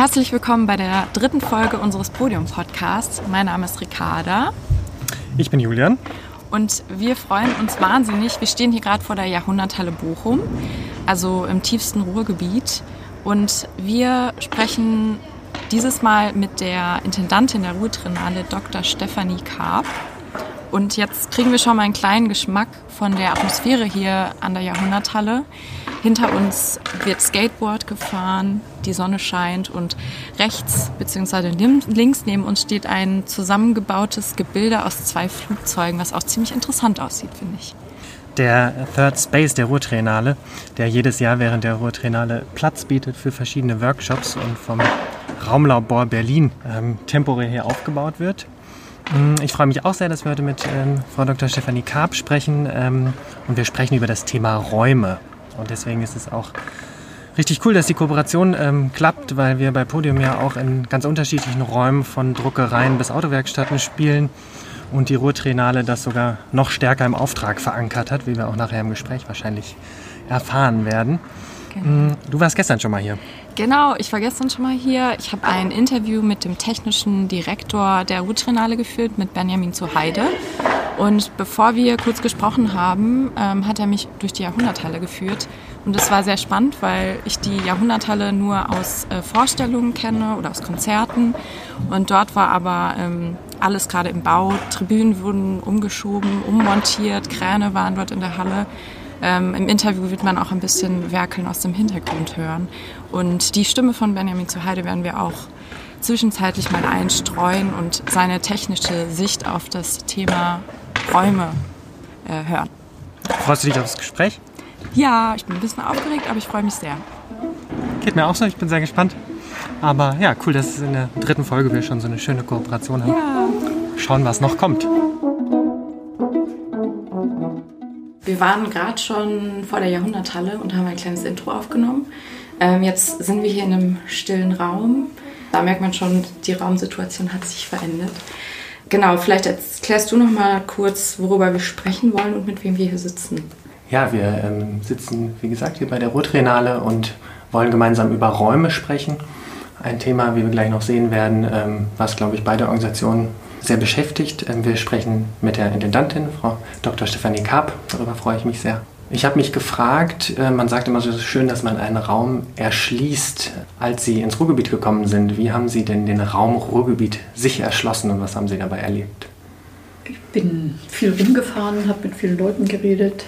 Herzlich willkommen bei der dritten Folge unseres Podium-Podcasts. Mein Name ist Ricarda. Ich bin Julian. Und wir freuen uns wahnsinnig. Wir stehen hier gerade vor der Jahrhunderthalle Bochum, also im tiefsten Ruhrgebiet. Und wir sprechen dieses Mal mit der Intendantin der Ruhrtrinale, Dr. Stefanie Karp. Und jetzt kriegen wir schon mal einen kleinen Geschmack von der Atmosphäre hier an der Jahrhunderthalle. Hinter uns wird Skateboard gefahren, die Sonne scheint und rechts bzw. links neben uns steht ein zusammengebautes Gebilde aus zwei Flugzeugen, was auch ziemlich interessant aussieht, finde ich. Der Third Space der Ruhrtriennale, der jedes Jahr während der Ruhrtriennale Platz bietet für verschiedene Workshops und vom Raumlabor Berlin ähm, temporär hier aufgebaut wird. Mm, ich freue mich auch sehr, dass wir heute mit ähm, Frau Dr. Stefanie Karp sprechen ähm, und wir sprechen über das Thema Räume. Und deswegen ist es auch richtig cool, dass die Kooperation ähm, klappt, weil wir bei Podium ja auch in ganz unterschiedlichen Räumen von Druckereien bis Autowerkstätten spielen und die Ruhrtriennale das sogar noch stärker im Auftrag verankert hat, wie wir auch nachher im Gespräch wahrscheinlich erfahren werden. Genau. Mm, du warst gestern schon mal hier. Genau, ich war gestern schon mal hier. Ich habe ein Interview mit dem technischen Direktor der Ruhrtriennale geführt, mit Benjamin Zuheide. Und bevor wir kurz gesprochen haben, ähm, hat er mich durch die Jahrhunderthalle geführt. Und das war sehr spannend, weil ich die Jahrhunderthalle nur aus äh, Vorstellungen kenne oder aus Konzerten. Und dort war aber ähm, alles gerade im Bau. Tribünen wurden umgeschoben, ummontiert, Kräne waren dort in der Halle. Ähm, Im Interview wird man auch ein bisschen Werkeln aus dem Hintergrund hören. Und die Stimme von Benjamin Zuheide werden wir auch zwischenzeitlich mal einstreuen und seine technische Sicht auf das Thema Räume äh, hören. Freust du dich auf das Gespräch? Ja, ich bin ein bisschen aufgeregt, aber ich freue mich sehr. Geht mir auch so, ich bin sehr gespannt. Aber ja, cool, dass es in der dritten Folge wir schon so eine schöne Kooperation haben. Ja. Schauen, was noch kommt. Wir waren gerade schon vor der Jahrhunderthalle und haben ein kleines Intro aufgenommen. Ähm, jetzt sind wir hier in einem stillen Raum. Da merkt man schon, die Raumsituation hat sich verändert. Genau, vielleicht erklärst du noch mal kurz, worüber wir sprechen wollen und mit wem wir hier sitzen. Ja, wir ähm, sitzen, wie gesagt, hier bei der Ruhrtriennale und wollen gemeinsam über Räume sprechen. Ein Thema, wie wir gleich noch sehen werden, ähm, was, glaube ich, beide Organisationen sehr beschäftigt. Ähm, wir sprechen mit der Intendantin, Frau Dr. Stefanie Karp. Darüber freue ich mich sehr. Ich habe mich gefragt, äh, man sagt immer so schön, dass man einen Raum erschließt. Als Sie ins Ruhrgebiet gekommen sind, wie haben Sie denn den Raum Ruhrgebiet sich erschlossen und was haben Sie dabei erlebt? Ich bin viel rumgefahren, habe mit vielen Leuten geredet,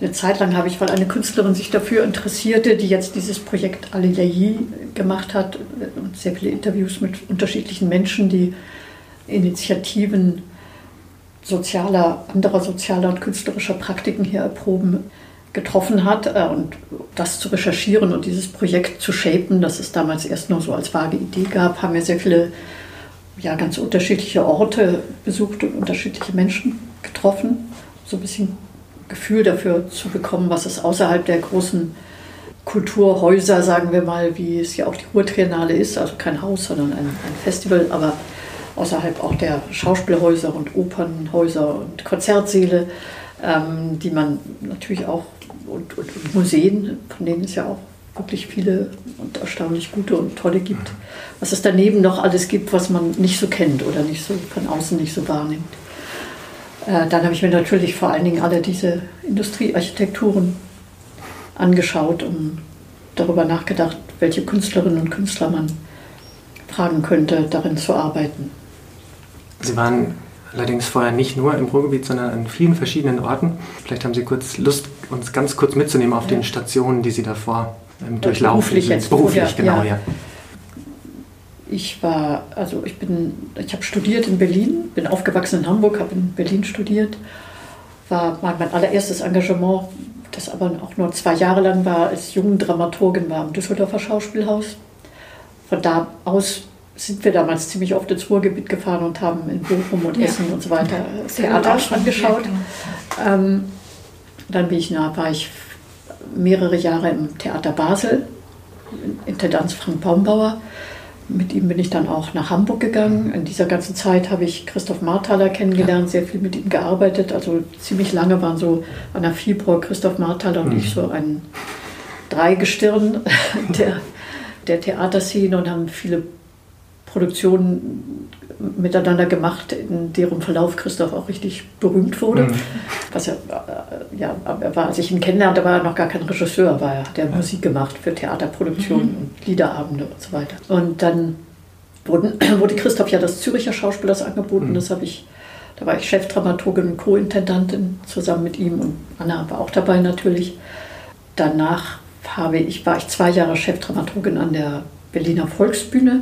eine Zeit lang habe ich, weil eine Künstlerin sich dafür interessierte, die jetzt dieses Projekt Aliliayi gemacht hat und sehr viele Interviews mit unterschiedlichen Menschen, die Initiativen sozialer, anderer sozialer und künstlerischer Praktiken hier erproben, getroffen hat äh, und das zu recherchieren und dieses Projekt zu shapen, das es damals erst nur so als vage Idee gab, haben wir sehr viele ja, ganz unterschiedliche Orte besucht und unterschiedliche Menschen getroffen. So ein bisschen Gefühl dafür zu bekommen, was es außerhalb der großen Kulturhäuser, sagen wir mal, wie es ja auch die Ruhrtriennale ist, also kein Haus, sondern ein, ein Festival, aber außerhalb auch der Schauspielhäuser und Opernhäuser und Konzertsäle, ähm, die man natürlich auch, und, und, und, Museen, von denen es ja auch wirklich viele und erstaunlich gute und tolle gibt, was es daneben noch alles gibt, was man nicht so kennt oder nicht so von außen nicht so wahrnimmt. Äh, dann habe ich mir natürlich vor allen Dingen alle diese Industriearchitekturen angeschaut und darüber nachgedacht, welche Künstlerinnen und Künstler man fragen könnte, darin zu arbeiten. Sie waren allerdings vorher nicht nur im Ruhrgebiet, sondern an vielen verschiedenen Orten. Vielleicht haben Sie kurz Lust, uns ganz kurz mitzunehmen auf ja. den Stationen, die Sie davor ähm, durchlaufen beruflich. Jetzt beruflich, genau, ja. ja. Ich war, also ich bin, ich habe studiert in Berlin, bin aufgewachsen in Hamburg, habe in Berlin studiert, war mein, mein allererstes Engagement, das aber auch nur zwei Jahre lang war, als Dramaturgin war am Düsseldorfer Schauspielhaus. Von da aus sind wir damals ziemlich oft ins Ruhrgebiet gefahren und haben in Bochum und ja. Essen und so weiter Theater angeschaut. Genau. Ähm, dann bin ich nach, war ich mehrere Jahre im Theater Basel, Intendanz Frank Baumbauer mit ihm bin ich dann auch nach Hamburg gegangen. In dieser ganzen Zeit habe ich Christoph Marthaler kennengelernt, sehr viel mit ihm gearbeitet. Also ziemlich lange waren so Anna Fiebrau, Christoph Marthaler und mhm. ich so ein Dreigestirn der der Theaterszene und haben viele Produktionen miteinander gemacht, in deren Verlauf Christoph auch richtig berühmt wurde. Mhm. Was er, äh, ja, er war, als ich ihn kennenlernte, war er noch gar kein Regisseur, war er hat ja Musik gemacht für Theaterproduktionen mhm. und Liederabende und so weiter. Und dann wurden, wurde Christoph ja des Züricher Schauspielers angeboten, mhm. das habe ich da war ich Chefdramaturgin und Co-Intendantin zusammen mit ihm und Anna war auch dabei natürlich. Danach habe ich, war ich zwei Jahre Chefdramaturgin an der Berliner Volksbühne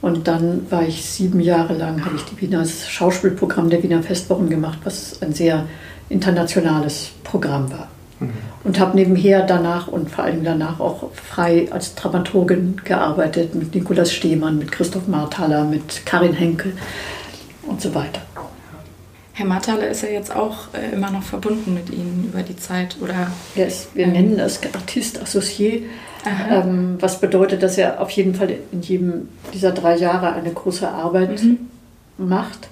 und dann war ich sieben Jahre lang, habe ich die Wiener Schauspielprogramm der Wiener Festwochen gemacht, was ein sehr internationales Programm war. Mhm. Und habe nebenher danach und vor allem danach auch frei als Dramaturgin gearbeitet mit Nikolaus Stehmann, mit Christoph Marthaler, mit Karin Henkel und so weiter. Herr Marthaler ist ja jetzt auch äh, immer noch verbunden mit Ihnen über die Zeit, oder? Yes, wir ähm, nennen es Artist Associé, ähm, was bedeutet, dass er auf jeden Fall in jedem dieser drei Jahre eine große Arbeit mhm. macht.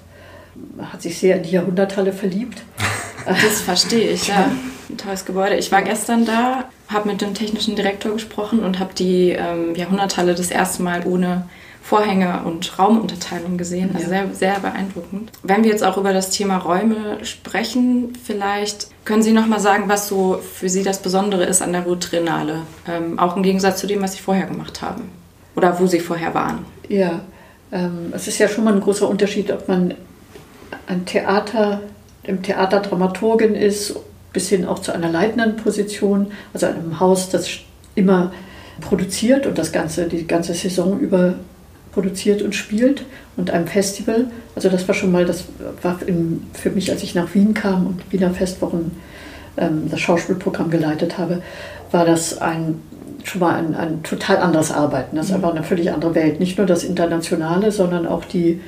Hat sich sehr in die Jahrhunderthalle verliebt. Das verstehe ich, ja. Ein tolles Gebäude. Ich war gestern da, habe mit dem technischen Direktor gesprochen und habe die ähm, Jahrhunderthalle das erste Mal ohne Vorhänge und Raumunterteilung gesehen. Also ja. sehr, sehr beeindruckend. Wenn wir jetzt auch über das Thema Räume sprechen, vielleicht können Sie noch mal sagen, was so für Sie das Besondere ist an der Ruhr Triennale, ähm, auch im Gegensatz zu dem, was Sie vorher gemacht haben oder wo Sie vorher waren. Ja, ähm, es ist ja schon mal ein großer Unterschied, ob man ein Theater, im Theater Dramaturgin ist, bis hin auch zu einer leitenden Position, also einem Haus, das immer produziert und das ganze, die ganze Saison über produziert und spielt und einem Festival. Also das war schon mal, das war für mich, als ich nach Wien kam und Wiener Festwochen ähm, das Schauspielprogramm geleitet habe, war das ein, schon mal ein, ein total anderes Arbeiten. Das ist mhm. einfach eine völlig andere Welt. Nicht nur das Internationale, sondern auch die,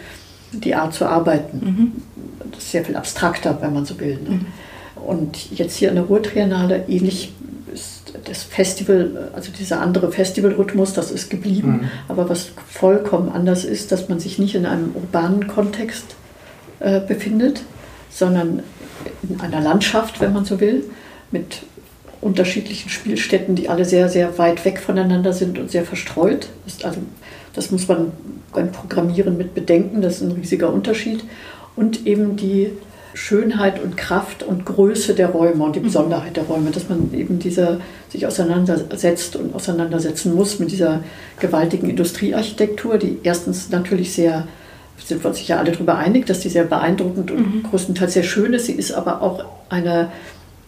die Art zu arbeiten. Mhm. Das ist sehr viel abstrakter, wenn man so will. Ne? Mhm. Und jetzt hier in der Ruhrtriennale ähnlich das Festival, also dieser andere Festivalrhythmus, das ist geblieben. Mhm. Aber was vollkommen anders ist, dass man sich nicht in einem urbanen Kontext äh, befindet, sondern in einer Landschaft, wenn man so will, mit unterschiedlichen Spielstätten, die alle sehr, sehr weit weg voneinander sind und sehr verstreut. Das, also, das muss man beim Programmieren mit bedenken, das ist ein riesiger Unterschied. Und eben die Schönheit und Kraft und Größe der Räume und die mhm. Besonderheit der Räume, dass man eben dieser, sich auseinandersetzt und auseinandersetzen muss mit dieser gewaltigen Industriearchitektur, die erstens natürlich sehr, sind wir uns sicher alle darüber einig, dass die sehr beeindruckend und mhm. größtenteils sehr schön ist. Sie ist aber auch eine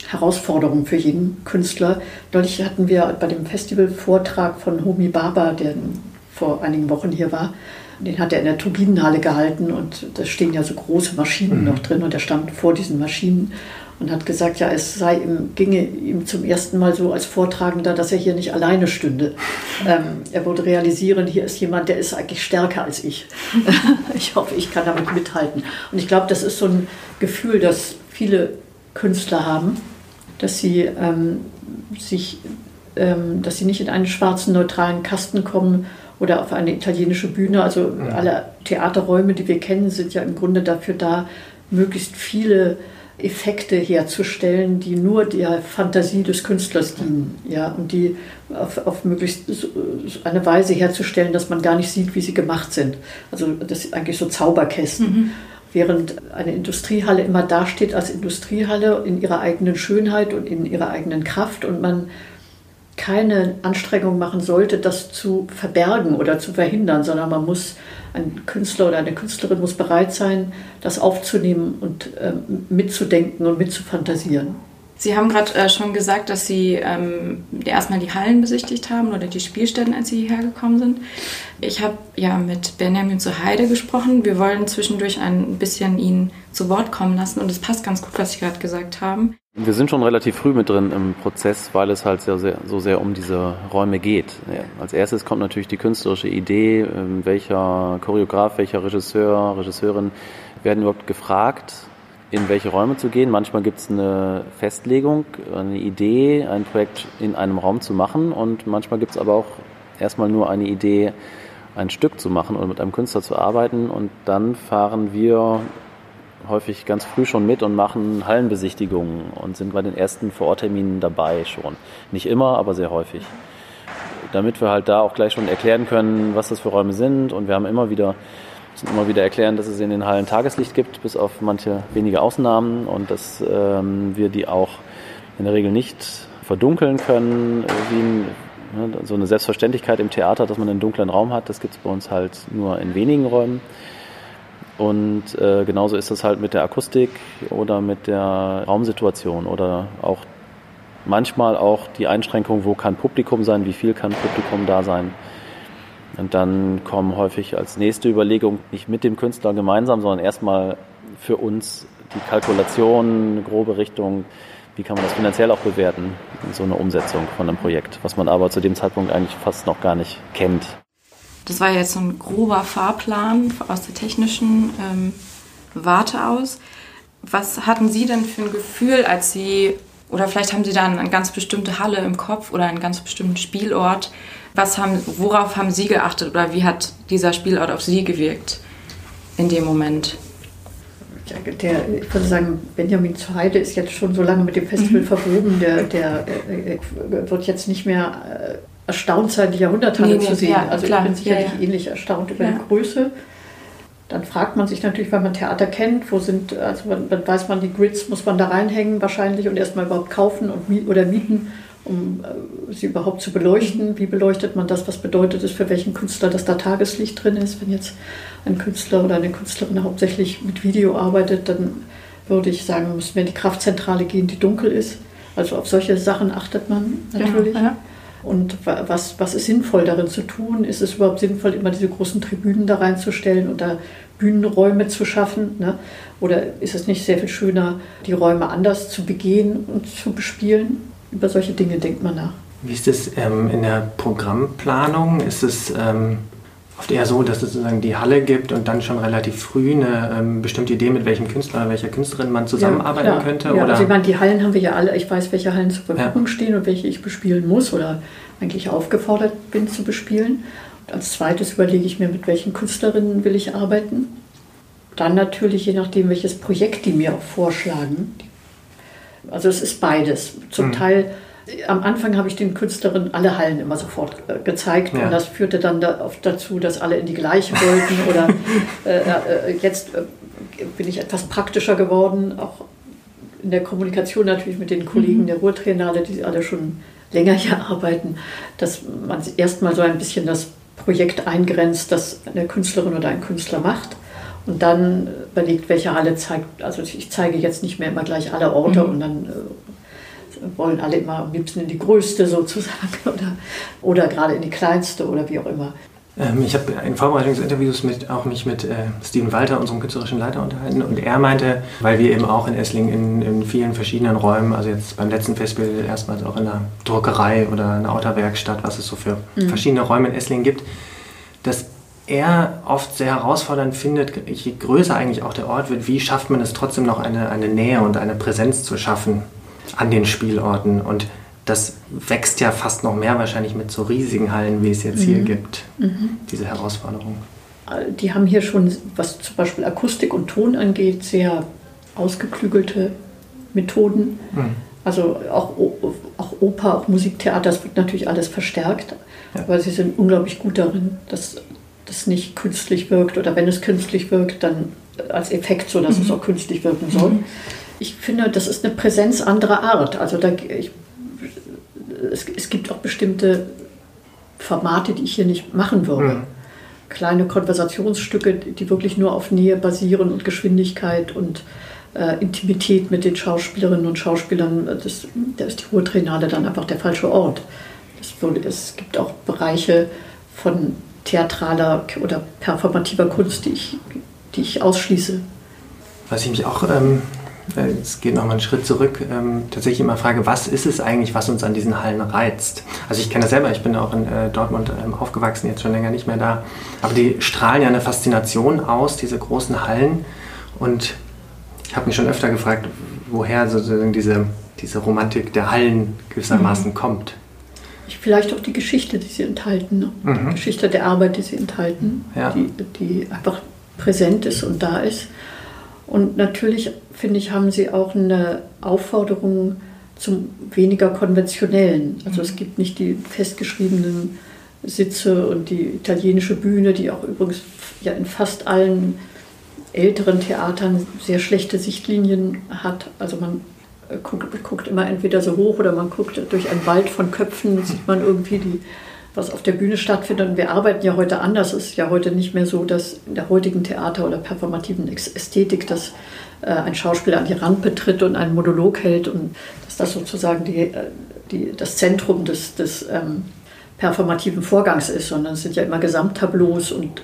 Herausforderung für jeden Künstler. Neulich hatten wir bei dem Festivalvortrag von Homi Baba, der vor einigen Wochen hier war, den hat er in der Turbinenhalle gehalten und da stehen ja so große Maschinen mhm. noch drin und er stand vor diesen Maschinen und hat gesagt, ja, es sei ihm, ginge ihm zum ersten Mal so als Vortragender, dass er hier nicht alleine stünde. Ähm, er würde realisieren, hier ist jemand, der ist eigentlich stärker als ich. ich hoffe, ich kann damit mithalten. Und ich glaube, das ist so ein Gefühl, das viele Künstler haben, dass sie ähm, sich, ähm, dass sie nicht in einen schwarzen, neutralen Kasten kommen, oder auf eine italienische Bühne. Also mhm. alle Theaterräume, die wir kennen, sind ja im Grunde dafür da, möglichst viele Effekte herzustellen, die nur der Fantasie des Künstlers dienen. Ja, und die auf, auf möglichst eine Weise herzustellen, dass man gar nicht sieht, wie sie gemacht sind. Also das sind eigentlich so Zauberkästen. Mhm. Während eine Industriehalle immer dasteht als Industriehalle in ihrer eigenen Schönheit und in ihrer eigenen Kraft und man keine Anstrengung machen sollte, das zu verbergen oder zu verhindern, sondern man muss, ein Künstler oder eine Künstlerin muss bereit sein, das aufzunehmen und ähm, mitzudenken und mitzufantasieren. Sie haben gerade äh, schon gesagt, dass Sie ähm, erstmal die Hallen besichtigt haben oder die Spielstätten, als Sie hierher gekommen sind. Ich habe ja mit Benjamin zu Heide gesprochen. Wir wollen zwischendurch ein bisschen ihn zu Wort kommen lassen und es passt ganz gut, was Sie gerade gesagt haben. Wir sind schon relativ früh mit drin im Prozess, weil es halt sehr, sehr, so sehr um diese Räume geht. Ja, als erstes kommt natürlich die künstlerische Idee, ähm, welcher Choreograf, welcher Regisseur, Regisseurin werden überhaupt gefragt, in welche Räume zu gehen. Manchmal gibt es eine Festlegung, eine Idee, ein Projekt in einem Raum zu machen und manchmal gibt es aber auch erstmal nur eine Idee, ein Stück zu machen und mit einem Künstler zu arbeiten und dann fahren wir häufig ganz früh schon mit und machen Hallenbesichtigungen und sind bei den ersten Vorortterminen dabei schon. Nicht immer, aber sehr häufig. damit wir halt da auch gleich schon erklären können, was das für Räume sind. Und wir haben immer wieder immer wieder erklären, dass es in den Hallen Tageslicht gibt, bis auf manche wenige Ausnahmen und dass ähm, wir die auch in der Regel nicht verdunkeln können, wie ein, ne, so eine Selbstverständlichkeit im Theater, dass man einen dunklen Raum hat, das gibt es bei uns halt nur in wenigen Räumen. Und äh, genauso ist das halt mit der Akustik oder mit der Raumsituation oder auch manchmal auch die Einschränkung, wo kann Publikum sein, wie viel kann Publikum da sein. Und dann kommen häufig als nächste Überlegung nicht mit dem Künstler gemeinsam, sondern erstmal für uns die Kalkulation, eine grobe Richtung, wie kann man das finanziell auch bewerten, so eine Umsetzung von einem Projekt, was man aber zu dem Zeitpunkt eigentlich fast noch gar nicht kennt. Das war jetzt so ein grober Fahrplan aus der technischen ähm, Warte aus. Was hatten Sie denn für ein Gefühl, als Sie, oder vielleicht haben Sie da eine ganz bestimmte Halle im Kopf oder einen ganz bestimmten Spielort, was haben, worauf haben Sie geachtet oder wie hat dieser Spielort auf Sie gewirkt in dem Moment? Der, ich würde sagen, Benjamin zu Heide ist jetzt schon so lange mit dem Festival mhm. verwoben, der, der äh, wird jetzt nicht mehr äh, erstaunt sein, die Jahrhunderthalle nee, nee, zu sehen. Ja, also klar. ich bin sicherlich ja, ja. ähnlich erstaunt über die Größe. Dann fragt man sich natürlich, weil man Theater kennt, wo sind, also dann weiß man, die Grids muss man da reinhängen wahrscheinlich und erstmal überhaupt kaufen und, oder mieten um äh, sie überhaupt zu beleuchten. Wie beleuchtet man das? Was bedeutet es für welchen Künstler, dass da Tageslicht drin ist? Wenn jetzt ein Künstler oder eine Künstlerin hauptsächlich mit Video arbeitet, dann würde ich sagen, müssen wir in die Kraftzentrale gehen, die dunkel ist. Also auf solche Sachen achtet man natürlich. Ja, ja. Und was, was ist sinnvoll darin zu tun? Ist es überhaupt sinnvoll, immer diese großen Tribünen da reinzustellen und da Bühnenräume zu schaffen? Ne? Oder ist es nicht sehr viel schöner, die Räume anders zu begehen und zu bespielen? Über solche Dinge denkt man nach. Wie ist es ähm, in der Programmplanung? Ist es ähm, oft eher so, dass es sozusagen die Halle gibt und dann schon relativ früh eine ähm, bestimmte Idee, mit welchem Künstler oder welcher Künstlerin man zusammenarbeiten ja, könnte? Ja, oder? Also ich meine, die Hallen haben wir ja alle. Ich weiß, welche Hallen zur Verfügung ja. stehen und welche ich bespielen muss oder eigentlich aufgefordert bin zu bespielen. Und als zweites überlege ich mir, mit welchen Künstlerinnen will ich arbeiten. Dann natürlich, je nachdem, welches Projekt die mir auch vorschlagen, die also es ist beides. Zum mhm. Teil, am Anfang habe ich den Künstlerinnen alle Hallen immer sofort äh, gezeigt ja. und das führte dann da oft dazu, dass alle in die gleiche wollten oder äh, äh, jetzt äh, bin ich etwas praktischer geworden, auch in der Kommunikation natürlich mit den Kollegen mhm. der Ruhrtrainale, die alle schon länger hier arbeiten, dass man erstmal so ein bisschen das Projekt eingrenzt, das eine Künstlerin oder ein Künstler macht und dann überlegt, welche Halle zeigt. Also ich zeige jetzt nicht mehr immer gleich alle Orte mhm. und dann äh, wollen alle immer am liebsten in die größte sozusagen oder, oder gerade in die kleinste oder wie auch immer. Ähm, ich habe in Vorbereitung des Interviews mit, auch mich mit äh, Steven Walter, unserem künstlerischen Leiter, unterhalten und er meinte, weil wir eben auch in Esslingen in, in, vielen verschiedenen Räumen, also jetzt beim letzten Festival erstmals auch in der Druckerei oder einer Autowerkstatt, was es so für mhm. verschiedene Räume in Esslingen gibt, dass er oft sehr herausfordernd findet, je größer eigentlich auch der Ort wird, wie schafft man es trotzdem noch eine, eine Nähe und eine Präsenz zu schaffen an den Spielorten. Und das wächst ja fast noch mehr wahrscheinlich mit so riesigen Hallen, wie es jetzt mhm. hier gibt, mhm. diese Herausforderung. Die haben hier schon, was zum Beispiel Akustik und Ton angeht, sehr ausgeklügelte Methoden. Mhm. Also auch, auch Oper, auch Musiktheater, das wird natürlich alles verstärkt. Ja. Aber sie sind unglaublich gut darin, das das nicht künstlich wirkt oder wenn es künstlich wirkt, dann als Effekt, so dass mhm. es auch künstlich wirken soll. Mhm. Ich finde, das ist eine Präsenz anderer Art. Also da, ich, es, es, gibt auch bestimmte Formate, die ich hier nicht machen würde. Mhm. Kleine Konversationsstücke, die wirklich nur auf Nähe basieren und Geschwindigkeit und äh, Intimität mit den Schauspielerinnen und Schauspielern. Das, da ist die Ruhrtrainale dann einfach der falsche Ort. Würde, es gibt auch Bereiche von theatraler oder performativer Kunst, die ich, die ich ausschließe. Was ich mich auch, ähm, äh, es geht nochmal einen Schritt zurück, ähm, tatsächlich immer frage, was ist es eigentlich, was uns an diesen Hallen reizt? Also ich kenne das selber, ich bin auch in äh, Dortmund ähm, aufgewachsen, jetzt schon länger nicht mehr da, aber die strahlen ja eine Faszination aus, diese großen Hallen und ich habe mich schon öfter gefragt, woher sozusagen diese, diese Romantik der Hallen gewissermaßen mhm. kommt vielleicht auch die Geschichte, die sie enthalten. Ne? Mhm. Die Geschichte der Arbeit, die sie enthalten, ja. die, die einfach präsent ist und da ist. Und natürlich, finde ich, haben sie auch eine Aufforderung zum weniger konventionellen. Also es gibt nicht die festgeschriebenen Sitze und die italienische Bühne, die auch übrigens ja in fast allen älteren Theatern sehr schlechte Sichtlinien hat. Also man guckt, guckt immer entweder so hoch oder man guckt durch einen Wald von Köpfen, sieht man irgendwie die, was auf der Bühne stattfindet. Und wir arbeiten ja heute anders. Es ist ja heute nicht mehr so, dass in der heutigen Theater- oder performativen Ästhetik, dass äh, ein Schauspieler an die Rampe tritt und einen Monolog hält und dass das sozusagen die, äh, die, das Zentrum des, des ähm, performativen Vorgangs ist, sondern es sind ja immer Gesamttableaus und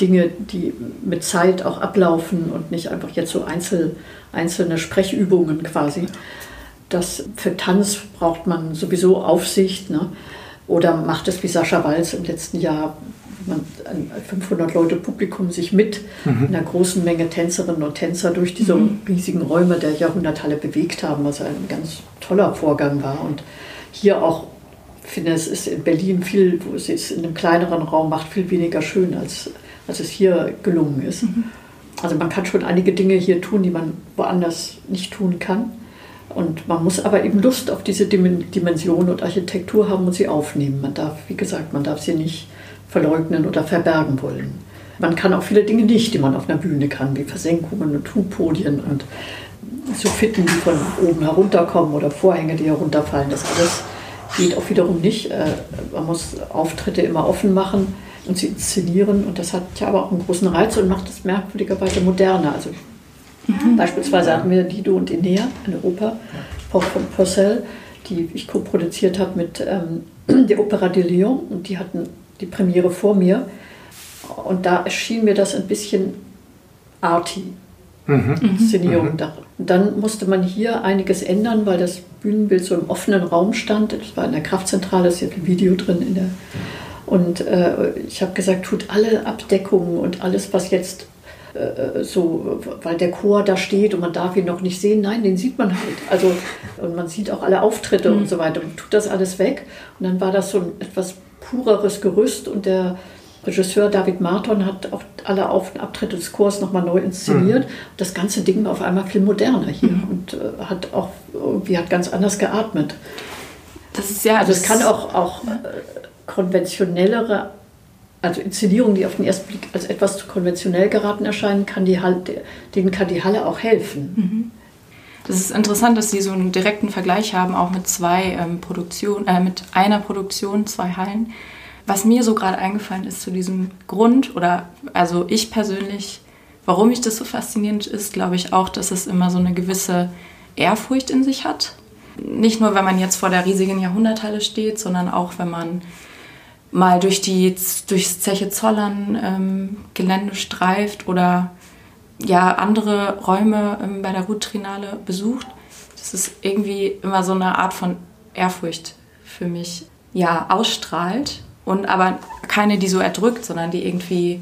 Dinge, die mit Zeit auch ablaufen und nicht einfach jetzt so einzel, einzelne Sprechübungen quasi. Das für Tanz braucht man sowieso Aufsicht. Ne? Oder macht es wie Sascha Walz im letzten Jahr, man 500 Leute Publikum sich mit mhm. einer großen Menge Tänzerinnen und Tänzer durch diese mhm. riesigen Räume der Jahrhunderthalle bewegt haben, was ein ganz toller Vorgang war. Und hier auch, ich finde, es ist in Berlin viel, wo es ist in einem kleineren Raum macht, viel weniger schön als als es hier gelungen ist. Mhm. Also man kann schon einige Dinge hier tun, die man woanders nicht tun kann. Und man muss aber eben Lust auf diese Dimension und Architektur haben und sie aufnehmen. Man darf, wie gesagt, man darf sie nicht verleugnen oder verbergen wollen. Man kann auch viele Dinge nicht, die man auf einer Bühne kann, wie Versenkungen und Hubpodien und so Fitten, die von oben herunterkommen oder Vorhänge, die herunterfallen. Das alles geht auch wiederum nicht. Äh, man muss Auftritte immer offen machen und sie inszenieren. Und das hat ja aber auch einen großen Reiz und macht es merkwürdigerweise moderner. Also mhm. beispielsweise hatten wir Lido und Enea, eine Oper von Purcell, die ich co-produziert habe mit ähm, der Opera de Lyon. Und die hatten die Premiere vor mir. Und da erschien mir das ein bisschen arty. Mhm. Inszenierung. Mhm. Dann musste man hier einiges ändern, weil das Bühnenbild so im offenen Raum stand. Das war in der Kraftzentrale, ist ja ein Video drin in der und äh, ich habe gesagt, tut alle Abdeckungen und alles, was jetzt äh, so, weil der Chor da steht und man darf ihn noch nicht sehen. Nein, den sieht man halt. Also, und man sieht auch alle Auftritte mhm. und so weiter. Und tut das alles weg. Und dann war das so ein etwas pureres Gerüst und der Regisseur David Marton hat auch alle Auf und Abtritte des Chors nochmal neu inszeniert. Mhm. Das ganze Ding war auf einmal viel moderner hier mhm. und äh, hat auch irgendwie hat ganz anders geatmet. Das ist ja, also es kann auch, auch äh, konventionellere, also Inszenierungen, die auf den ersten Blick als etwas zu konventionell geraten erscheinen, kann die Halle, denen kann die Halle auch helfen. Mhm. Das ist interessant, dass Sie so einen direkten Vergleich haben, auch mit zwei ähm, Produktionen, äh, mit einer Produktion, zwei Hallen. Was mir so gerade eingefallen ist zu diesem Grund, oder also ich persönlich, warum ich das so faszinierend ist, glaube ich auch, dass es immer so eine gewisse Ehrfurcht in sich hat. Nicht nur, wenn man jetzt vor der riesigen Jahrhunderthalle steht, sondern auch, wenn man mal durch die durchs Zeche Zollern ähm, Gelände streift oder ja andere Räume ähm, bei der Route besucht, das ist irgendwie immer so eine Art von Ehrfurcht für mich ja ausstrahlt und aber keine, die so erdrückt, sondern die irgendwie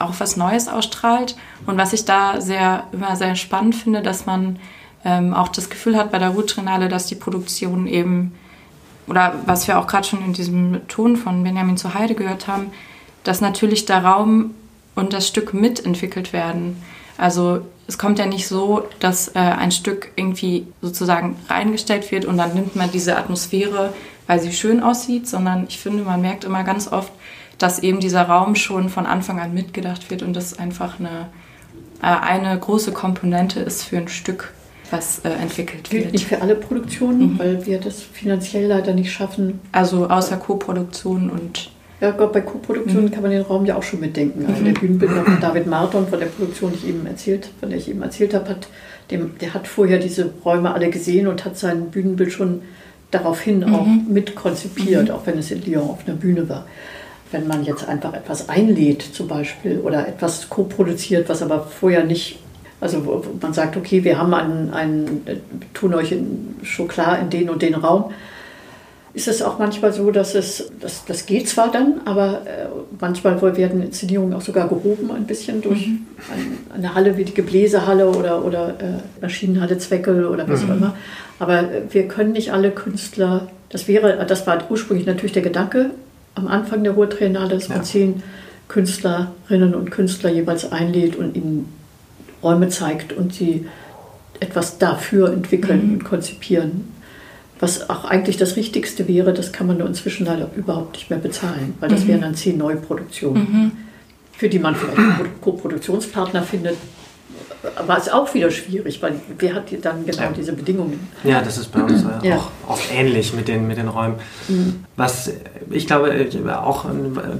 auch was Neues ausstrahlt. Und was ich da sehr immer sehr spannend finde, dass man ähm, auch das Gefühl hat bei der Route dass die Produktion eben oder was wir auch gerade schon in diesem Ton von Benjamin zu Heide gehört haben, dass natürlich der Raum und das Stück mitentwickelt werden. Also es kommt ja nicht so, dass äh, ein Stück irgendwie sozusagen reingestellt wird und dann nimmt man diese Atmosphäre, weil sie schön aussieht, sondern ich finde, man merkt immer ganz oft, dass eben dieser Raum schon von Anfang an mitgedacht wird und das einfach eine, äh, eine große Komponente ist für ein Stück was äh, entwickelt wird. Nicht für alle Produktionen, mhm. weil wir das finanziell leider nicht schaffen. Also außer Co-Produktionen und. Ja, Gott, bei Co-Produktionen mhm. kann man den Raum ja auch schon mitdenken. Also der mhm. Bühnenbildner von David Marton von der Produktion, die ich eben erzählt, von der ich eben erzählt habe, hat, dem, der hat vorher diese Räume alle gesehen und hat sein Bühnenbild schon daraufhin mhm. auch mitkonzipiert, mhm. auch wenn es in Lyon auf einer Bühne war. Wenn man jetzt einfach etwas einlädt zum Beispiel oder etwas co-produziert, was aber vorher nicht also wo man sagt, okay, wir haben einen, einen tun euch schon klar in den und den Raum. Ist es auch manchmal so, dass es, das, das geht zwar dann, aber äh, manchmal werden Inszenierungen auch sogar gehoben ein bisschen durch mhm. ein, eine Halle wie die Gebläsehalle oder, oder äh, Maschinenhalle Zweckel oder was mhm. auch immer. Aber wir können nicht alle Künstler, das wäre, das war ursprünglich natürlich der Gedanke am Anfang der Ruhrtriennale, dass man zehn Künstlerinnen und Künstler jeweils einlädt und ihnen Räume zeigt und sie etwas dafür entwickeln mhm. und konzipieren. was auch eigentlich das Richtigste wäre, das kann man nur inzwischen leider überhaupt nicht mehr bezahlen, weil das mhm. wären dann zehn Neuproduktionen, mhm. für die man vielleicht einen Co-Produktionspartner findet. War es auch wieder schwierig, weil wer hat dann genau ja. diese Bedingungen? Ja, das ist bei uns äh, ja. auch, auch, ähnlich mit den, mit den Räumen. Mhm. Was ich glaube auch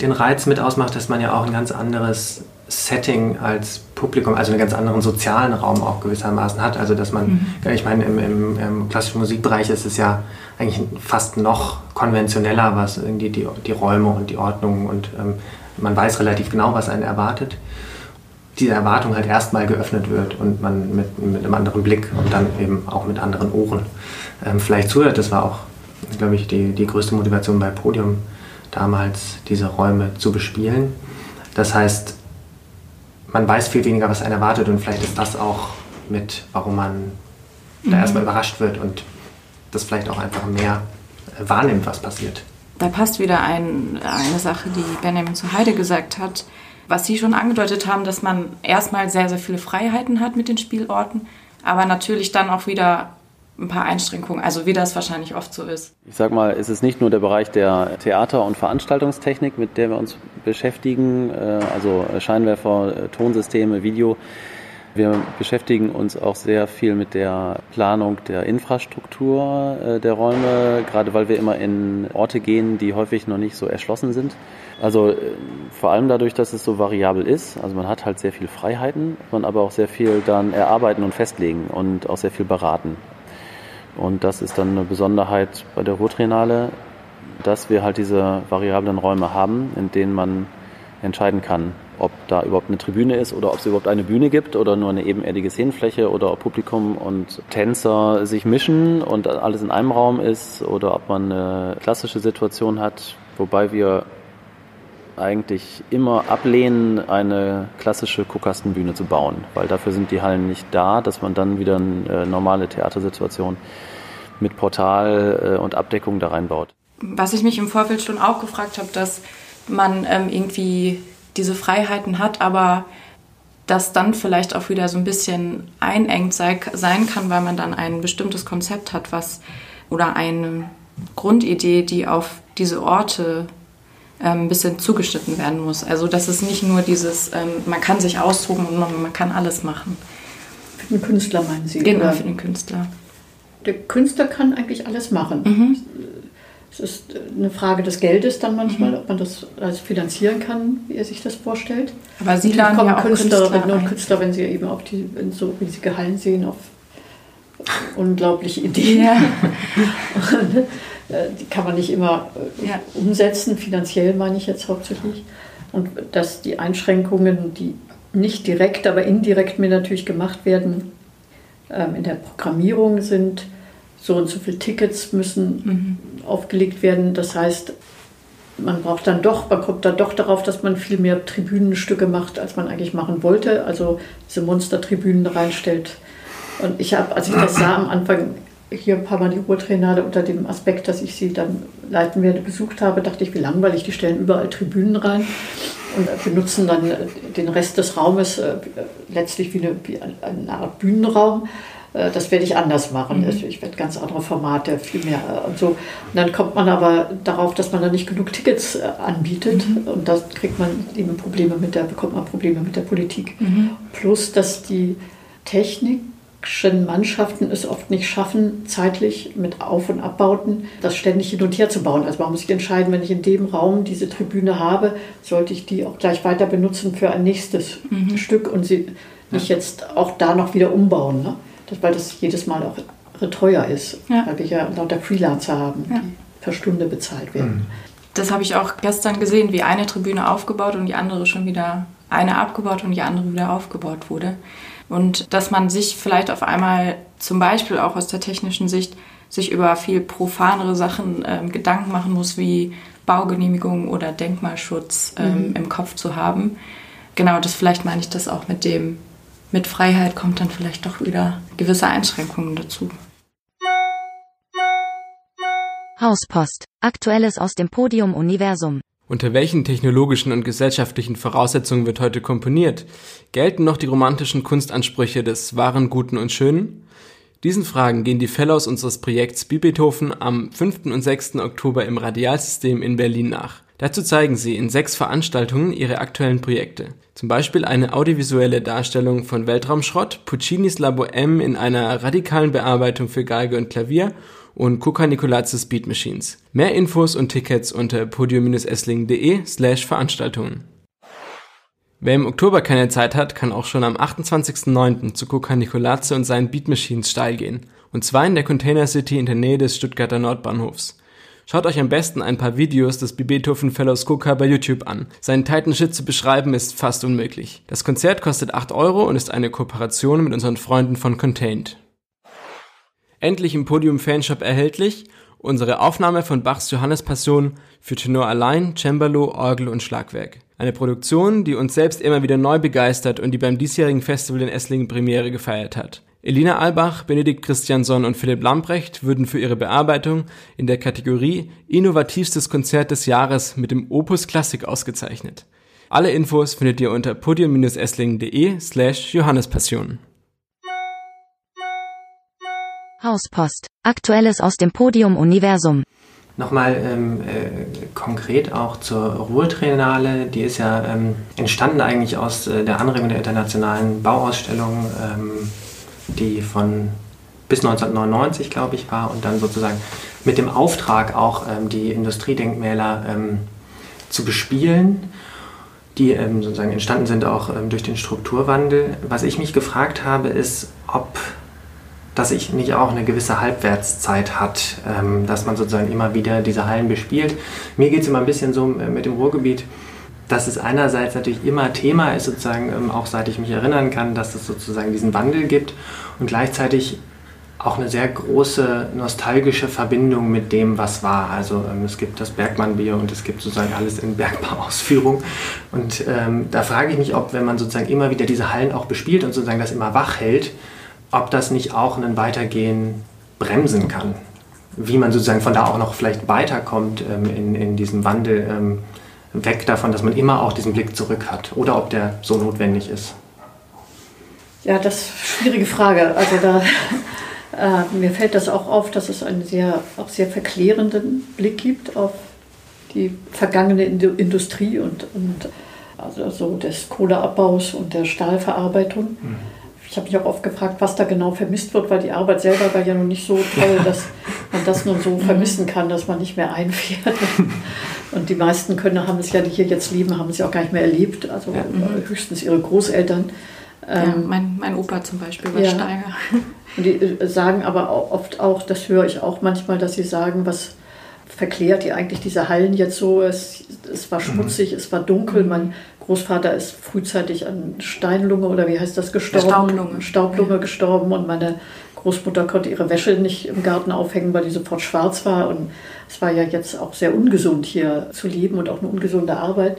den Reiz mit ausmacht, dass man ja auch ein ganz anderes Setting als Publikum, also einen ganz anderen sozialen Raum auch gewissermaßen hat. Also dass man, mhm. ich meine, im, im, im, klassischen Musikbereich ist es ja eigentlich fast noch konventioneller, was irgendwie die, die Räume und die Ordnung und ähm, man weiß relativ genau, was einen erwartet. Diese Erwartung halt erstmal geöffnet wird und man mit, mit einem anderen Blick und dann eben auch mit anderen Ohren ähm, vielleicht zuhört. Das war auch, glaube ich, die, die größte Motivation bei Podium damals, diese Räume zu bespielen. Das heißt, man weiß viel weniger, was einen erwartet und vielleicht ist das auch mit, warum man mhm. da erstmal überrascht wird und das vielleicht auch einfach mehr wahrnimmt, was passiert. Da passt wieder ein, eine Sache, die Benjamin zu Heide gesagt hat, was Sie schon angedeutet haben, dass man erstmal sehr, sehr viele Freiheiten hat mit den Spielorten, aber natürlich dann auch wieder ein paar Einschränkungen, also wie das wahrscheinlich oft so ist. Ich sag mal, es ist nicht nur der Bereich der Theater- und Veranstaltungstechnik, mit der wir uns beschäftigen, äh, also Scheinwerfer, äh, Tonsysteme, Video. Wir beschäftigen uns auch sehr viel mit der Planung der Infrastruktur äh, der Räume, gerade weil wir immer in Orte gehen, die häufig noch nicht so erschlossen sind. Also vor allem dadurch, dass es so variabel ist. Also man hat halt sehr viel Freiheiten, man aber auch sehr viel dann erarbeiten und festlegen und auch sehr viel beraten. Und das ist dann eine Besonderheit bei der Ruhrtriennale, dass wir halt diese variablen Räume haben, in denen man entscheiden kann, ob da überhaupt eine Tribüne ist oder ob es überhaupt eine Bühne gibt oder nur eine ebenerdige Szenenfläche oder ob Publikum und Tänzer sich mischen und alles in einem Raum ist oder ob man eine klassische Situation hat, wobei wir eigentlich immer ablehnen, eine klassische Kuhkastenbühne zu bauen, weil dafür sind die Hallen nicht da, dass man dann wieder eine äh, normale Theatersituation mit Portal äh, und Abdeckung da reinbaut. Was ich mich im Vorfeld schon auch gefragt habe, dass man ähm, irgendwie diese Freiheiten hat, aber das dann vielleicht auch wieder so ein bisschen einengt sei, sein kann, weil man dann ein bestimmtes Konzept hat, was oder eine Grundidee, die auf diese Orte ein bisschen zugeschnitten werden muss. Also dass es nicht nur dieses, ähm, man kann sich austoben und man, man, kann alles machen. Für den Künstler meinen Sie? Genau, oder? für den Künstler. Der Künstler kann eigentlich alles machen. Mhm. Es ist eine Frage des Geldes dann manchmal, mhm. ob man das also finanzieren kann, wie er sich das vorstellt. Aber Sie laden kommen ja Künstlerinnen Künstler und Künstler, wenn sie eben auf die, in so riesige Hallen sehen, auf unglaubliche Ideen. Ja. und, äh, die kann man nicht immer äh, ja. umsetzen, finanziell meine ich jetzt hauptsächlich. Und dass die Einschränkungen, die nicht direkt, aber indirekt mir natürlich gemacht werden, ähm, in der Programmierung sind, so und so viele Tickets müssen mhm. aufgelegt werden. Das heißt, man braucht dann doch, man kommt dann doch darauf, dass man viel mehr Tribünenstücke macht, als man eigentlich machen wollte. Also diese Monstertribünen reinstellt. Und ich habe, als ich das sah am Anfang, hier ein paar Mal die Ruhrtrainale unter dem Aspekt, dass ich sie dann leiten werde, besucht habe, dachte ich, wie langweilig, die stellen überall Tribünen rein und benutzen dann den Rest des Raumes äh, letztlich wie eine, wie eine Art Bühnenraum. Äh, das werde ich anders machen. Mhm. Ich werde ganz andere Formate, viel mehr äh, und so. Und dann kommt man aber darauf, dass man da nicht genug Tickets anbietet mhm. und da kriegt man eben Probleme mit der, bekommt man Probleme mit der Politik. Mhm. Plus, dass die Technik Mannschaften es oft nicht schaffen, zeitlich mit Auf- und Abbauten das ständig hin und her zu bauen. Also man muss sich entscheiden, wenn ich in dem Raum diese Tribüne habe, sollte ich die auch gleich weiter benutzen für ein nächstes mhm. Stück und sie nicht jetzt auch da noch wieder umbauen. Ne? Das, weil das jedes Mal auch teuer ist, ja. weil wir ja lauter Freelancer haben, ja. die per Stunde bezahlt werden. Mhm. Das habe ich auch gestern gesehen, wie eine Tribüne aufgebaut und die andere schon wieder, eine abgebaut und die andere wieder aufgebaut wurde. Und dass man sich vielleicht auf einmal zum Beispiel auch aus der technischen Sicht sich über viel profanere Sachen äh, Gedanken machen muss, wie Baugenehmigung oder Denkmalschutz ähm, mhm. im Kopf zu haben. Genau, das vielleicht meine ich das auch mit dem, mit Freiheit kommt dann vielleicht doch wieder gewisse Einschränkungen dazu. Hauspost. Aktuelles aus dem Podium-Universum. Unter welchen technologischen und gesellschaftlichen Voraussetzungen wird heute komponiert? Gelten noch die romantischen Kunstansprüche des Wahren, Guten und Schönen? Diesen Fragen gehen die Fellows unseres Projekts Bibethofen am 5. und 6. Oktober im Radialsystem in Berlin nach. Dazu zeigen sie in sechs Veranstaltungen ihre aktuellen Projekte. Zum Beispiel eine audiovisuelle Darstellung von Weltraumschrott, Puccinis La Bohème in einer radikalen Bearbeitung für Geige und Klavier und Coca Nicolazes Beat Machines. Mehr Infos und Tickets unter podium-essling.de slash Veranstaltungen. Wer im Oktober keine Zeit hat, kann auch schon am 28.09. zu Coca Nicolaze und seinen Beat Machines steil gehen. Und zwar in der Container City in der Nähe des Stuttgarter Nordbahnhofs. Schaut euch am besten ein paar Videos des Beethoven Fellows Coca bei YouTube an. Seinen Titan Shit zu beschreiben ist fast unmöglich. Das Konzert kostet 8 Euro und ist eine Kooperation mit unseren Freunden von Contained. Endlich im Podium Fanshop erhältlich unsere Aufnahme von Bachs Johannespassion für Tenor allein, Cembalo, Orgel und Schlagwerk. Eine Produktion, die uns selbst immer wieder neu begeistert und die beim diesjährigen Festival in Esslingen Premiere gefeiert hat. Elina Albach, Benedikt Christiansson und Philipp Lambrecht würden für ihre Bearbeitung in der Kategorie Innovativstes Konzert des Jahres mit dem Opus Klassik ausgezeichnet. Alle Infos findet ihr unter podium-esslingen.de slash Johannespassion. Hauspost. Aktuelles aus dem Podium-Universum. Nochmal ähm, äh, konkret auch zur Ruhrtriennale, die ist ja ähm, entstanden eigentlich aus äh, der Anregung der internationalen Bauausstellung, ähm, die von bis 1999, glaube ich, war und dann sozusagen mit dem Auftrag auch ähm, die Industriedenkmäler ähm, zu bespielen, die ähm, sozusagen entstanden sind auch durch den Strukturwandel. Was ich mich gefragt habe, ist, ob dass sich nicht auch eine gewisse Halbwertszeit hat, ähm, dass man sozusagen immer wieder diese Hallen bespielt. Mir geht es immer ein bisschen so äh, mit dem Ruhrgebiet, dass es einerseits natürlich immer Thema ist, sozusagen, ähm, auch seit ich mich erinnern kann, dass es sozusagen diesen Wandel gibt und gleichzeitig auch eine sehr große nostalgische Verbindung mit dem, was war. Also ähm, es gibt das Bergmannbier und es gibt sozusagen alles in Bergbauausführung. Und ähm, da frage ich mich, ob, wenn man sozusagen immer wieder diese Hallen auch bespielt und sozusagen das immer wach hält, ob das nicht auch ein Weitergehen bremsen kann. Wie man sozusagen von da auch noch vielleicht weiterkommt ähm, in, in diesem Wandel, ähm, weg davon, dass man immer auch diesen Blick zurück hat. Oder ob der so notwendig ist. Ja, das ist eine schwierige Frage. Also da, äh, mir fällt das auch auf, dass es einen sehr, auch sehr verklärenden Blick gibt auf die vergangene Industrie und, und also so des Kohleabbaus und der Stahlverarbeitung. Mhm ich habe mich auch oft gefragt, was da genau vermisst wird, weil die Arbeit selber war ja noch nicht so toll, dass man das nun so vermissen kann, dass man nicht mehr einfährt. Und die meisten können, haben es ja, die hier jetzt leben, haben es ja auch gar nicht mehr erlebt. Also ja. höchstens ihre Großeltern. Ja, ähm, mein, mein Opa zum Beispiel war ja. Steiger. Und die äh, sagen aber oft auch, das höre ich auch manchmal, dass sie sagen, was verklärt ihr eigentlich diese Hallen jetzt so? Es, es war mhm. schmutzig, mhm. es war dunkel, man Großvater ist frühzeitig an Steinlunge oder wie heißt das gestorben? Staublunge. Staublunge ja. gestorben und meine Großmutter konnte ihre Wäsche nicht im Garten aufhängen, weil die sofort schwarz war. Und es war ja jetzt auch sehr ungesund hier zu leben und auch eine ungesunde Arbeit.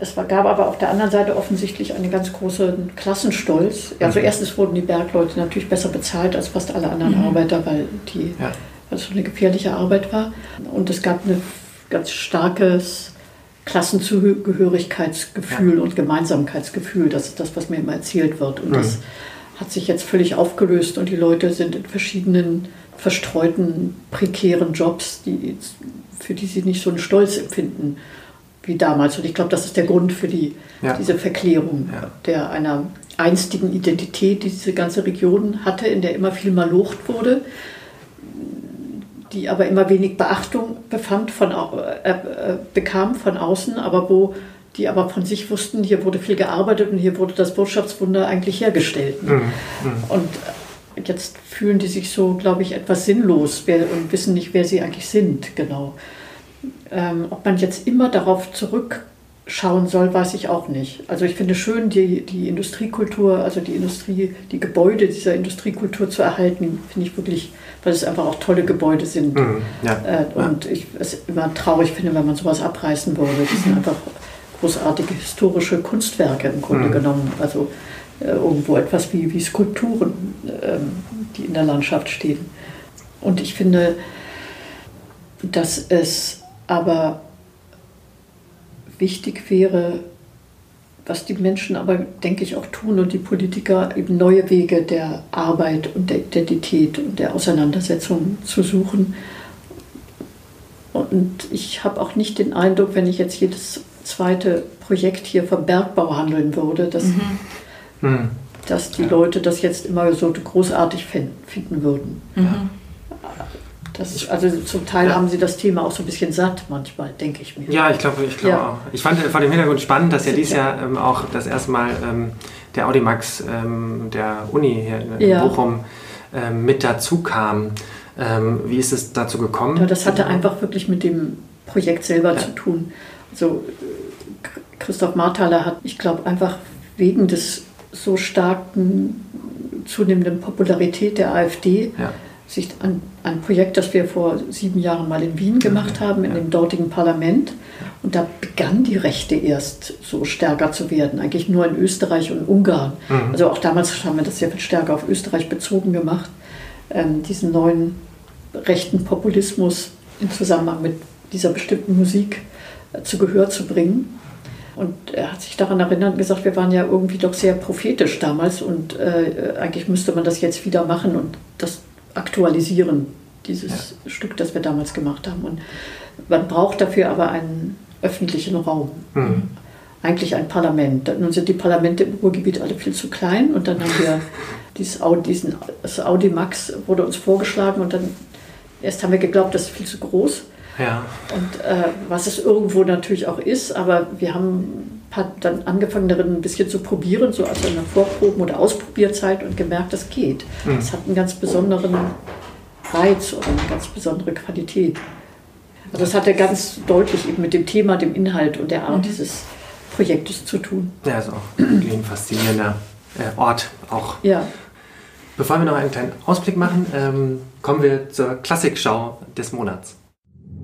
Es war, gab aber auf der anderen Seite offensichtlich einen ganz großen Klassenstolz. Also mhm. erstens wurden die Bergleute natürlich besser bezahlt als fast alle anderen mhm. Arbeiter, weil die ja. weil es eine gefährliche Arbeit war. Und es gab ein ganz starkes Klassenzugehörigkeitsgefühl ja. und Gemeinsamkeitsgefühl. Das ist das, was mir immer erzählt wird. Und mhm. das hat sich jetzt völlig aufgelöst und die Leute sind in verschiedenen verstreuten, prekären Jobs, die, für die sie nicht so einen Stolz empfinden wie damals. Und ich glaube, das ist der Grund für die, ja. diese Verklärung ja. der einer einstigen Identität, die diese ganze Region hatte, in der immer viel malocht wurde die aber immer wenig Beachtung befand von, äh, äh, bekam von außen, aber wo die aber von sich wussten, hier wurde viel gearbeitet und hier wurde das Wirtschaftswunder eigentlich hergestellt. Mhm. Mhm. Und jetzt fühlen die sich so, glaube ich, etwas sinnlos und wissen nicht, wer sie eigentlich sind, genau. Ähm, ob man jetzt immer darauf zurückschauen soll, weiß ich auch nicht. Also ich finde schön, die, die Industriekultur, also die Industrie, die Gebäude dieser Industriekultur zu erhalten, finde ich wirklich weil es einfach auch tolle Gebäude sind. Mhm, ja, äh, und ja. ich es immer traurig finde, wenn man sowas abreißen würde. Das sind einfach großartige historische Kunstwerke im Grunde mhm. genommen. Also äh, irgendwo etwas wie, wie Skulpturen, äh, die in der Landschaft stehen. Und ich finde, dass es aber wichtig wäre, was die Menschen aber, denke ich, auch tun und die Politiker eben neue Wege der Arbeit und der Identität und der Auseinandersetzung zu suchen. Und ich habe auch nicht den Eindruck, wenn ich jetzt jedes zweite Projekt hier vom Bergbau handeln würde, dass, mhm. dass die Leute das jetzt immer so großartig finden würden. Mhm. Das, also zum Teil ja. haben sie das Thema auch so ein bisschen satt manchmal, denke ich mir. Ja, ich glaube ich glaube ja. auch. Ich fand vor dem Hintergrund spannend, dass ja dieses Jahr ähm, auch das erste Mal ähm, der Audimax ähm, der Uni hier in ja. Bochum ähm, mit dazu kam. Ähm, wie ist es dazu gekommen? Ja, das hatte einfach wirklich mit dem Projekt selber zu tun. Also Christoph Marthaler hat, ich glaube, einfach wegen des so starken zunehmenden Popularität der AfD sich an ein Projekt, das wir vor sieben Jahren mal in Wien gemacht haben, in dem dortigen Parlament. Und da begann die Rechte erst so stärker zu werden, eigentlich nur in Österreich und Ungarn. Mhm. Also auch damals haben wir das sehr viel stärker auf Österreich bezogen gemacht, ähm, diesen neuen rechten Populismus im Zusammenhang mit dieser bestimmten Musik äh, zu Gehör zu bringen. Und er hat sich daran erinnert und gesagt, wir waren ja irgendwie doch sehr prophetisch damals und äh, eigentlich müsste man das jetzt wieder machen und das aktualisieren, dieses ja. Stück, das wir damals gemacht haben. Und man braucht dafür aber einen öffentlichen Raum. Mhm. Eigentlich ein Parlament. Nun sind die Parlamente im Ruhrgebiet alle viel zu klein und dann haben wir dieses Audi, diesen, das Audimax wurde uns vorgeschlagen und dann erst haben wir geglaubt, das ist viel zu groß. Ja. Und äh, was es irgendwo natürlich auch ist, aber wir haben dann angefangen darin ein bisschen zu probieren, so als eine Vorproben- oder Ausprobierzeit und gemerkt, das geht. Mhm. Es hat einen ganz besonderen Reiz oder eine ganz besondere Qualität. Also das hatte ganz deutlich eben mit dem Thema, dem Inhalt und der Art mhm. dieses Projektes zu tun. Ja, ist auch ein faszinierender äh, Ort auch. Ja. Bevor wir noch einen kleinen Ausblick machen, ähm, kommen wir zur Klassikschau des Monats.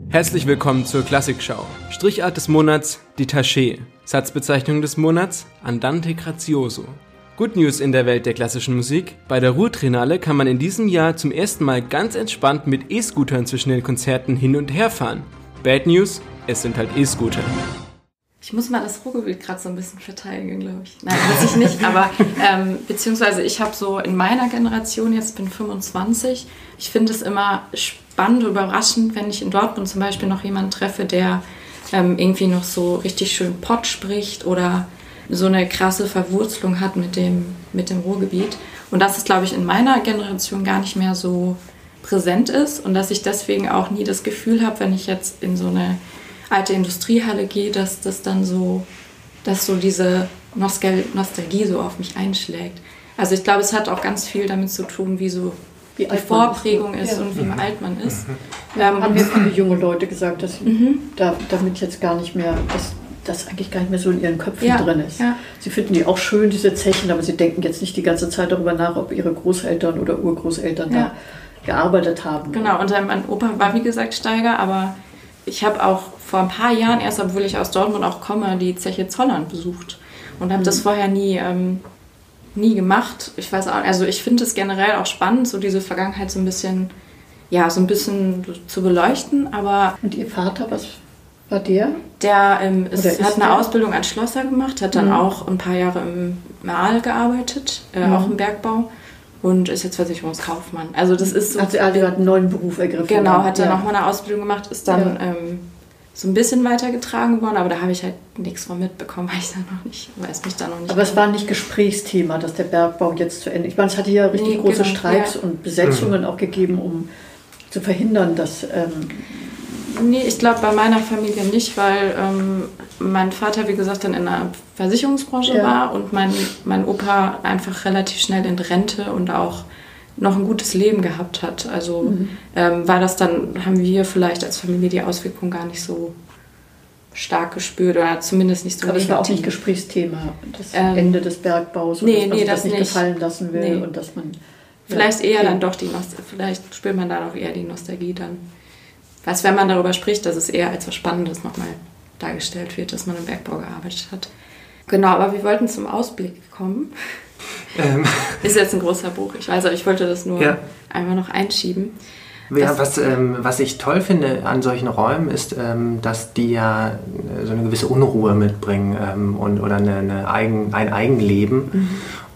Herzlich willkommen zur Klassikschau. Strichart des Monats, die Taché. Satzbezeichnung des Monats, Andante Grazioso. Good News in der Welt der klassischen Musik. Bei der Ruhrtrinale kann man in diesem Jahr zum ersten Mal ganz entspannt mit E-Scootern zwischen den Konzerten hin und her fahren. Bad News, es sind halt E-Scooter. Ich muss mal das Ruhrgebiet gerade so ein bisschen verteidigen, glaube ich. Nein, weiß ich nicht, aber ähm, beziehungsweise ich habe so in meiner Generation, jetzt bin 25, ich finde es immer spannend, überraschend, wenn ich in Dortmund zum Beispiel noch jemanden treffe, der ähm, irgendwie noch so richtig schön Pott spricht oder so eine krasse Verwurzelung hat mit dem, mit dem Ruhrgebiet. Und dass es, glaube ich, in meiner Generation gar nicht mehr so präsent ist und dass ich deswegen auch nie das Gefühl habe, wenn ich jetzt in so eine alte Industriehalle gehe, dass das dann so, dass so diese Nostal Nostalgie so auf mich einschlägt. Also ich glaube, es hat auch ganz viel damit zu tun, wie so wie die Vorprägung ist, ist ja. und wie mhm. alt man ist. Mhm. Ähm, haben mir viele junge Leute gesagt, dass mhm. da, damit jetzt gar nicht mehr, dass das eigentlich gar nicht mehr so in ihren Köpfen ja. drin ist. Ja. Sie finden die auch schön, diese Zechen, aber sie denken jetzt nicht die ganze Zeit darüber nach, ob ihre Großeltern oder Urgroßeltern da gearbeitet haben. Genau, und mein Opa war wie gesagt Steiger, aber ich habe auch vor ein paar Jahren, erst obwohl ich aus Dortmund auch komme, die Zeche Zollern besucht und habe mhm. das vorher nie ähm, nie gemacht. Ich weiß auch, also ich finde es generell auch spannend, so diese Vergangenheit so ein bisschen, ja, so ein bisschen zu beleuchten, aber. Und Ihr Vater, was war der? Der ähm, ist, ist hat eine der? Ausbildung als Schlosser gemacht, hat dann mhm. auch ein paar Jahre im Maal gearbeitet, äh, mhm. auch im Bergbau und ist jetzt Versicherungskaufmann. Also das ist so. Also er hat einen neuen Beruf ergriffen. Genau, hat dann ja. nochmal eine Ausbildung gemacht, ist dann ja. ähm, so ein bisschen weitergetragen worden, aber da habe ich halt nichts von mitbekommen, weil ich da noch nicht, weiß mich da noch nicht. Aber es war nicht Gesprächsthema, dass der Bergbau jetzt zu Ende. Ich meine, es hatte ja richtig nee, große genau, Streiks ja. und Besetzungen auch gegeben, um zu verhindern, dass. Ähm nee, ich glaube bei meiner Familie nicht, weil ähm, mein Vater, wie gesagt, dann in der Versicherungsbranche ja. war und mein, mein Opa einfach relativ schnell in Rente und auch noch ein gutes Leben gehabt hat. Also mhm. ähm, war das dann, haben wir vielleicht als Familie die Auswirkungen gar nicht so stark gespürt oder zumindest nicht so Aber es war auch nicht Gesprächsthema, das ähm, Ende des Bergbaus nee, dass man nee, das, das nicht gefallen lassen will nee. und dass man vielleicht ja, eher okay. dann doch die Nostalgie, vielleicht spürt man da doch eher die Nostalgie dann. Was, wenn man darüber spricht, dass es eher als was Spannendes nochmal dargestellt wird, dass man im Bergbau gearbeitet hat. Genau, aber wir wollten zum Ausblick kommen. Ähm. Ist jetzt ein großer Buch, ich weiß, aber ich wollte das nur ja. einmal noch einschieben. Ja, was, ähm, was ich toll finde an solchen Räumen ist, ähm, dass die ja äh, so eine gewisse Unruhe mitbringen ähm, und, oder eine, eine Eigen, ein Eigenleben. Mhm.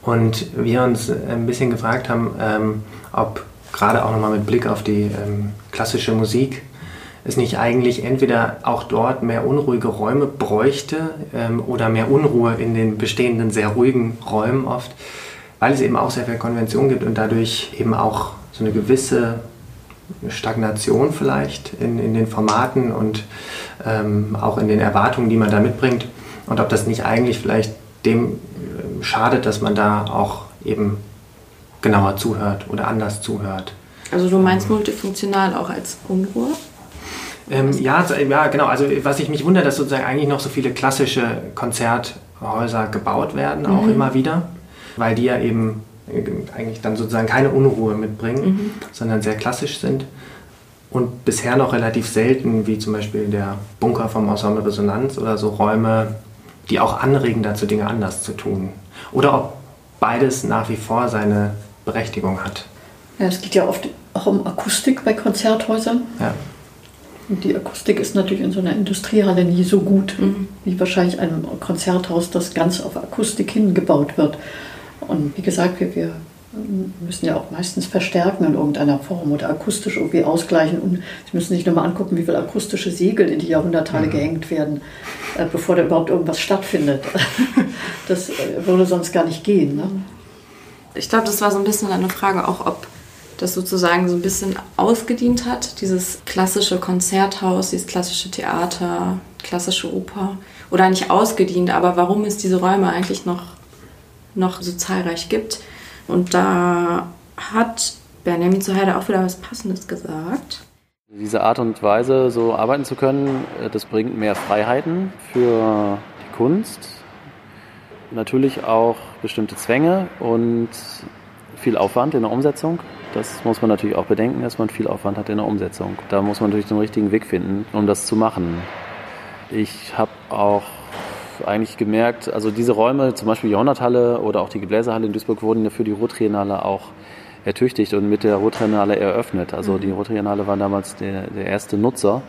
Und wir uns ein bisschen gefragt haben, ähm, ob gerade auch nochmal mit Blick auf die ähm, klassische Musik es nicht eigentlich entweder auch dort mehr unruhige Räume bräuchte ähm, oder mehr Unruhe in den bestehenden sehr ruhigen Räumen oft, weil es eben auch sehr viel Konvention gibt und dadurch eben auch so eine gewisse Stagnation vielleicht in, in den Formaten und ähm, auch in den Erwartungen, die man da mitbringt. Und ob das nicht eigentlich vielleicht dem äh, schadet, dass man da auch eben genauer zuhört oder anders zuhört. Also du meinst multifunktional auch als Unruhe? Ähm, ja, ja, genau. Also was ich mich wundere, dass sozusagen eigentlich noch so viele klassische Konzerthäuser gebaut werden, auch mhm. immer wieder, weil die ja eben eigentlich dann sozusagen keine Unruhe mitbringen, mhm. sondern sehr klassisch sind. Und bisher noch relativ selten, wie zum Beispiel der Bunker vom Ensemble Resonanz oder so Räume, die auch anregen dazu, Dinge anders zu tun. Oder ob beides nach wie vor seine Berechtigung hat. Ja, es geht ja oft auch um Akustik bei Konzerthäusern. Ja. Und die Akustik ist natürlich in so einer Industriehalle nie so gut, mhm. wie wahrscheinlich einem Konzerthaus, das ganz auf Akustik hingebaut wird. Und wie gesagt, wir, wir müssen ja auch meistens verstärken in irgendeiner Form oder akustisch irgendwie ausgleichen. Und Sie müssen sich nochmal angucken, wie viele akustische Segel in die Jahrhunderthalle mhm. gehängt werden, äh, bevor da überhaupt irgendwas stattfindet. das äh, würde sonst gar nicht gehen. Ne? Ich glaube, das war so ein bisschen eine Frage auch, ob das sozusagen so ein bisschen ausgedient hat, dieses klassische Konzerthaus, dieses klassische Theater, klassische Oper. Oder nicht ausgedient, aber warum es diese Räume eigentlich noch noch so zahlreich gibt. Und da hat Benjamin Zuheide auch wieder was Passendes gesagt. Diese Art und Weise, so arbeiten zu können, äh, das bringt mehr Freiheiten für die Kunst. Natürlich auch bestimmte Zwänge und viel Aufwand in der Umsetzung. Das muss man natürlich auch bedenken, dass man viel Aufwand hat in der Umsetzung. Da muss man natürlich den richtigen Weg finden, um das zu machen. Ich habe auch eigentlich gemerkt, also diese Räume, zum Beispiel die Jahrhunderthalle oder auch die Gebläsehalle in Duisburg, wurden ja für die Ruhrtriennale auch ertüchtigt und mit der Ruhrtriennale eröffnet. Also mhm. die Ruhrtriennale war damals der, der erste Nutzer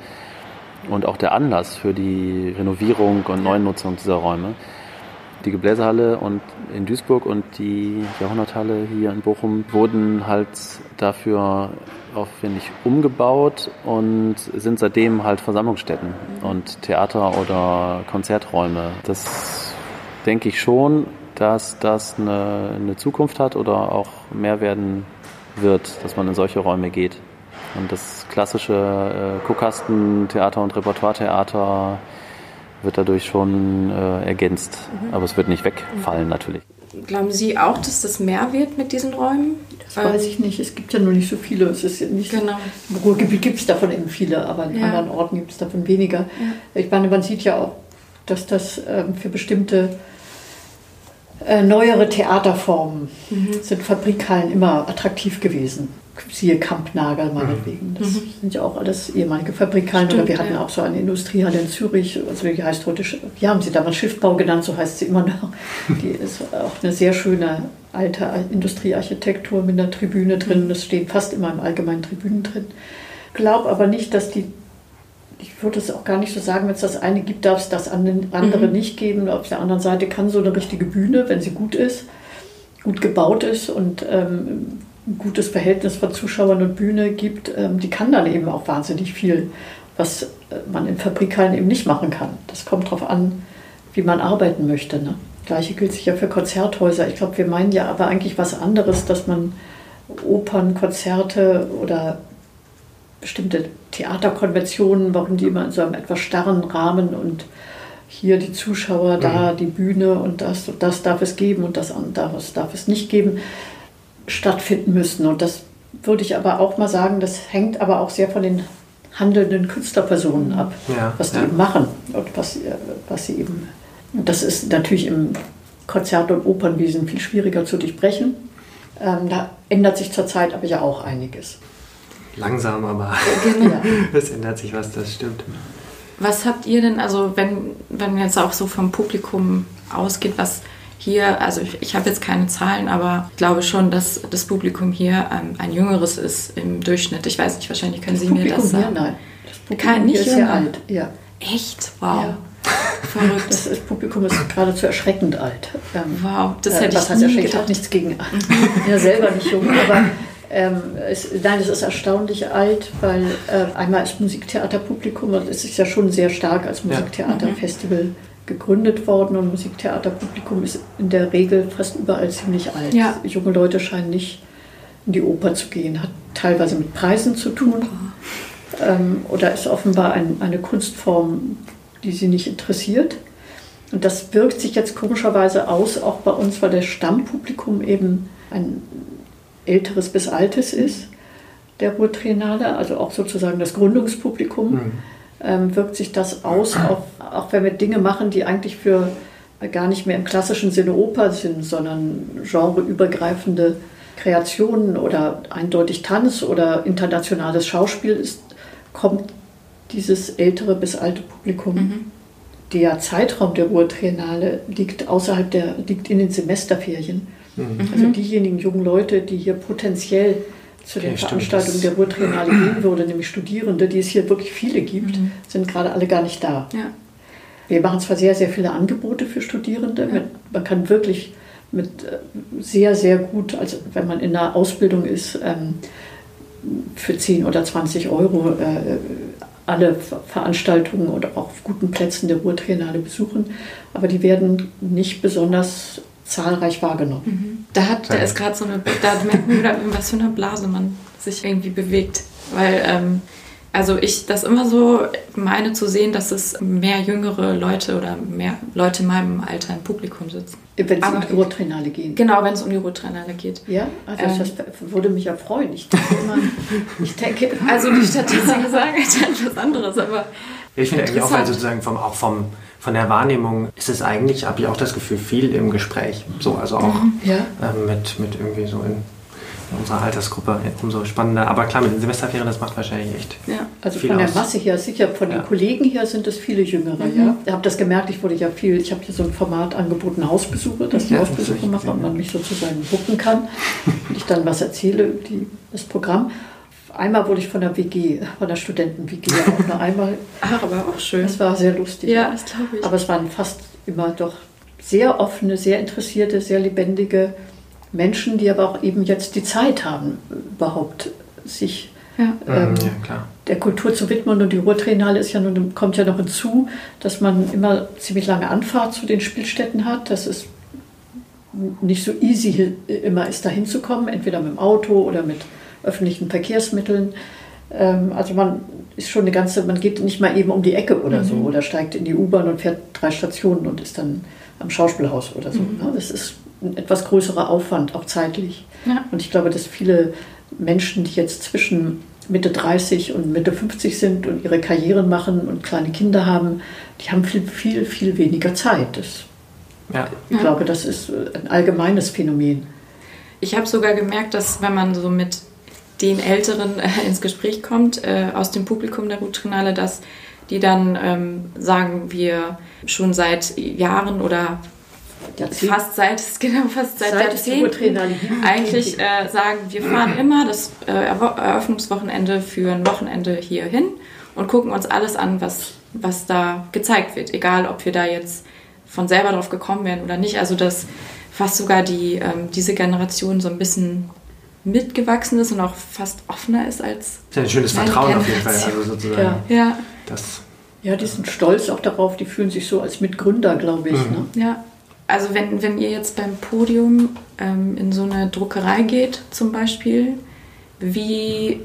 und auch der Anlass für die Renovierung und Neunutzung dieser Räume. Die Gebläsehalle und in Duisburg und die Jahrhunderthalle hier in Bochum wurden halt dafür aufwendig umgebaut und sind seitdem halt Versammlungsstätten und Theater oder Konzerträume. Das denke ich schon, dass das eine, eine Zukunft hat oder auch mehr werden wird, dass man in solche Räume geht. Und das klassische äh, Guckkastentheater und Repertoiretheater wird dadurch schon äh, ergänzt. Mhm. Aber es wird nicht wegfallen natürlich. Glauben Sie auch, dass das mehr wird mit diesen Räumen? Das weiß ich nicht. Es gibt ja nur nicht so viele. Es ist ja nicht genau. Im Ruhrgebiet gibt es davon eben viele, aber in ja. anderen Orten gibt es davon weniger. Ja. Ich meine, man sieht ja auch, dass das ähm, für bestimmte äh, neuere Theaterformen mhm. sind Fabrikhallen immer attraktiv gewesen siehe Kampnagel meinetwegen. Das mhm. sind ja auch alles ehemalige Fabrikanten. Stimmt, wir hatten ja. auch so eine Industriehalle in Zürich, also die heißt heute, wie haben sie damals Schiffbau genannt, so heißt sie immer noch. Die ist auch eine sehr schöne alte Industriearchitektur mit einer Tribüne drin. Das steht fast immer im allgemeinen Tribünen drin. Ich glaube aber nicht, dass die ich würde es auch gar nicht so sagen, wenn es das eine gibt, darf es das andere mhm. nicht geben. Auf der anderen Seite kann so eine richtige Bühne, wenn sie gut ist, gut gebaut ist und ähm, ein gutes Verhältnis von Zuschauern und Bühne gibt, ähm, die kann dann eben auch wahnsinnig viel, was äh, man in Fabrikhallen eben nicht machen kann. Das kommt darauf an, wie man arbeiten möchte. Ne? Gleiche gilt sicher für Konzerthäuser. Ich glaube, wir meinen ja aber eigentlich was anderes, dass man Opern, Konzerte oder bestimmte Theaterkonventionen, warum die immer in so einem etwas starren Rahmen und hier die Zuschauer, da mhm. die Bühne und das, und das darf es geben und das, das darf es nicht geben stattfinden müssen. Und das würde ich aber auch mal sagen, das hängt aber auch sehr von den handelnden Künstlerpersonen ab, ja, was die ja. eben machen und was, was sie eben. Und das ist natürlich im Konzert- und Opernwesen viel schwieriger zu durchbrechen. Ähm, da ändert sich zurzeit aber ja auch einiges. Langsam, aber genau. es ändert sich was, das stimmt. Was habt ihr denn, also wenn, wenn jetzt auch so vom Publikum ausgeht, was hier, also ich, ich habe jetzt keine Zahlen, aber ich glaube schon, dass das Publikum hier ähm, ein jüngeres ist im Durchschnitt. Ich weiß nicht, wahrscheinlich können das Sie Publikum mir das sagen. Hier, nein. Das Publikum Kein- nicht hier ist sehr jünger. alt. Ja. Echt? Wow. Ja. Verrückt. Das, das Publikum ist geradezu erschreckend alt. Ähm, Wow, das äh, hätte was ich nie erschreckend? Ich habe gedacht. nichts gegen. ja, selber nicht jung, aber ähm, es, nein, es ist erstaunlich alt, weil äh, einmal ist Musiktheaterpublikum und es ist ja schon sehr stark als Musiktheaterfestival gegründet worden und Musiktheaterpublikum ist in der Regel fast überall ziemlich alt. Ja. Junge Leute scheinen nicht in die Oper zu gehen, hat teilweise mit Preisen zu tun ähm, oder ist offenbar ein, eine Kunstform, die sie nicht interessiert. Und das wirkt sich jetzt komischerweise aus, auch bei uns, weil das Stammpublikum eben ein älteres bis altes ist, der Ruhrtriennale, also auch sozusagen das Gründungspublikum, ähm, wirkt sich das aus, auch, auch wenn wir Dinge machen, die eigentlich für gar nicht mehr im klassischen Sinne Oper sind, sondern genreübergreifende Kreationen oder eindeutig Tanz oder internationales Schauspiel ist, kommt dieses ältere bis alte Publikum. Der Zeitraum der Ruhrtriennale liegt außerhalb der, liegt in den Semesterferien. Also diejenigen jungen Leute, die hier potenziell zu den Okay, stimmt, Veranstaltungen der Ruhrtriennale gehen würden, nämlich Studierende, die es hier wirklich viele gibt, sind gerade alle gar nicht da. Ja. Wir machen zwar sehr, sehr viele Angebote für Studierende. Mit, man kann wirklich mit äh, sehr, sehr gut, also wenn man in einer Ausbildung ist, ähm, für 10 oder 20 Euro äh, alle Ver- Veranstaltungen oder auch auf guten Plätzen der Ruhrtriennale besuchen. Aber die werden nicht besonders zahlreich wahrgenommen. Da hat, da ist gerade so eine, da merkt man wieder, in was für eine Blase man sich irgendwie bewegt. Weil, ähm, also ich das immer so meine zu sehen, dass es mehr jüngere Leute oder mehr Leute in meinem Alter im Publikum sitzen. Wenn Aber- in die Ruhrtriennale gehen. Genau, wenn es um die Ruhrtriennale geht. Ja, also Ähm. das würde mich ja freuen. Ich denke immer, ich denke, Also die Statistiken sagen etwas anderes, aber Ich finde eigentlich auch, weil sozusagen vom, auch vom, von der Wahrnehmung ist es eigentlich, habe ich auch das Gefühl, viel im Gespräch. So, also auch ja, ähm, mit, mit irgendwie so in, in unserer Altersgruppe umso spannender. Aber klar, mit den Semesterferien, das macht wahrscheinlich echt. ja. Also viel von der aus. Masse her, sicher von den Ja. Kollegen her sind es viele Jüngere. Ja. Ich habe das gemerkt, ich wurde ja viel, ich habe hier so ein Format angeboten, Hausbesuche, dass ich Ja, Hausbesuche mache und man mich sozusagen bucken kann und ich dann was erzähle über die, das Programm. Einmal wurde ich von der WG, von der Studenten-WG auch nur einmal. Ach, aber auch schön. Das war sehr lustig. Ja, das glaube ich. Aber es waren fast immer doch sehr offene, sehr interessierte, sehr lebendige Menschen, die aber auch eben jetzt die Zeit haben, überhaupt sich ja. ähm, Mhm, ja, klar. der Kultur zu widmen. Und die Ruhrtriennale ist ja nun, kommt ja noch hinzu, dass man immer ziemlich lange Anfahrt zu den Spielstätten hat. Das ist nicht so easy immer ist, da hinzukommen, entweder mit dem Auto oder mit öffentlichen Verkehrsmitteln. Ähm, Also man ist schon eine ganze, man geht nicht mal eben um die Ecke oder so oder steigt in die U-Bahn und fährt drei Stationen und ist dann am Schauspielhaus oder so. ne? Das ist ein etwas größerer Aufwand, auch zeitlich. Ja. Und ich glaube, dass viele Menschen, die jetzt zwischen Mitte 30 und Mitte 50 sind und ihre Karrieren machen und kleine Kinder haben, die haben viel, viel, viel weniger Zeit. Das, Ja. ich glaube, das ist ein allgemeines Phänomen. Ich habe sogar gemerkt, dass wenn man so mit den Älteren äh, ins Gespräch kommt, äh, aus dem Publikum der Ruhtrinale, dass die dann ähm, sagen, wir schon seit Jahren oder Jahrzehnt- fast seit, genau, fast seit, Seit Jahrzehnten eigentlich äh, sagen, wir fahren immer das äh, Eröffnungswochenende für ein Wochenende hier hin und gucken uns alles an, was, was da gezeigt wird. Egal, ob wir da jetzt von selber drauf gekommen wären oder nicht. Also, dass fast sogar die, ähm, diese Generation so ein bisschen mitgewachsen ist und auch fast offener ist als. Ist ja ein schönes Vertrauen auf jeden Fall. Also sozusagen. Ja. Ja, Das, Ja, die sind stolz auch darauf, die fühlen sich so als Mitgründer, glaube ich. Ne? ja. Also, wenn, wenn ihr jetzt beim Podium ähm, in so eine Druckerei geht, zum Beispiel, wie,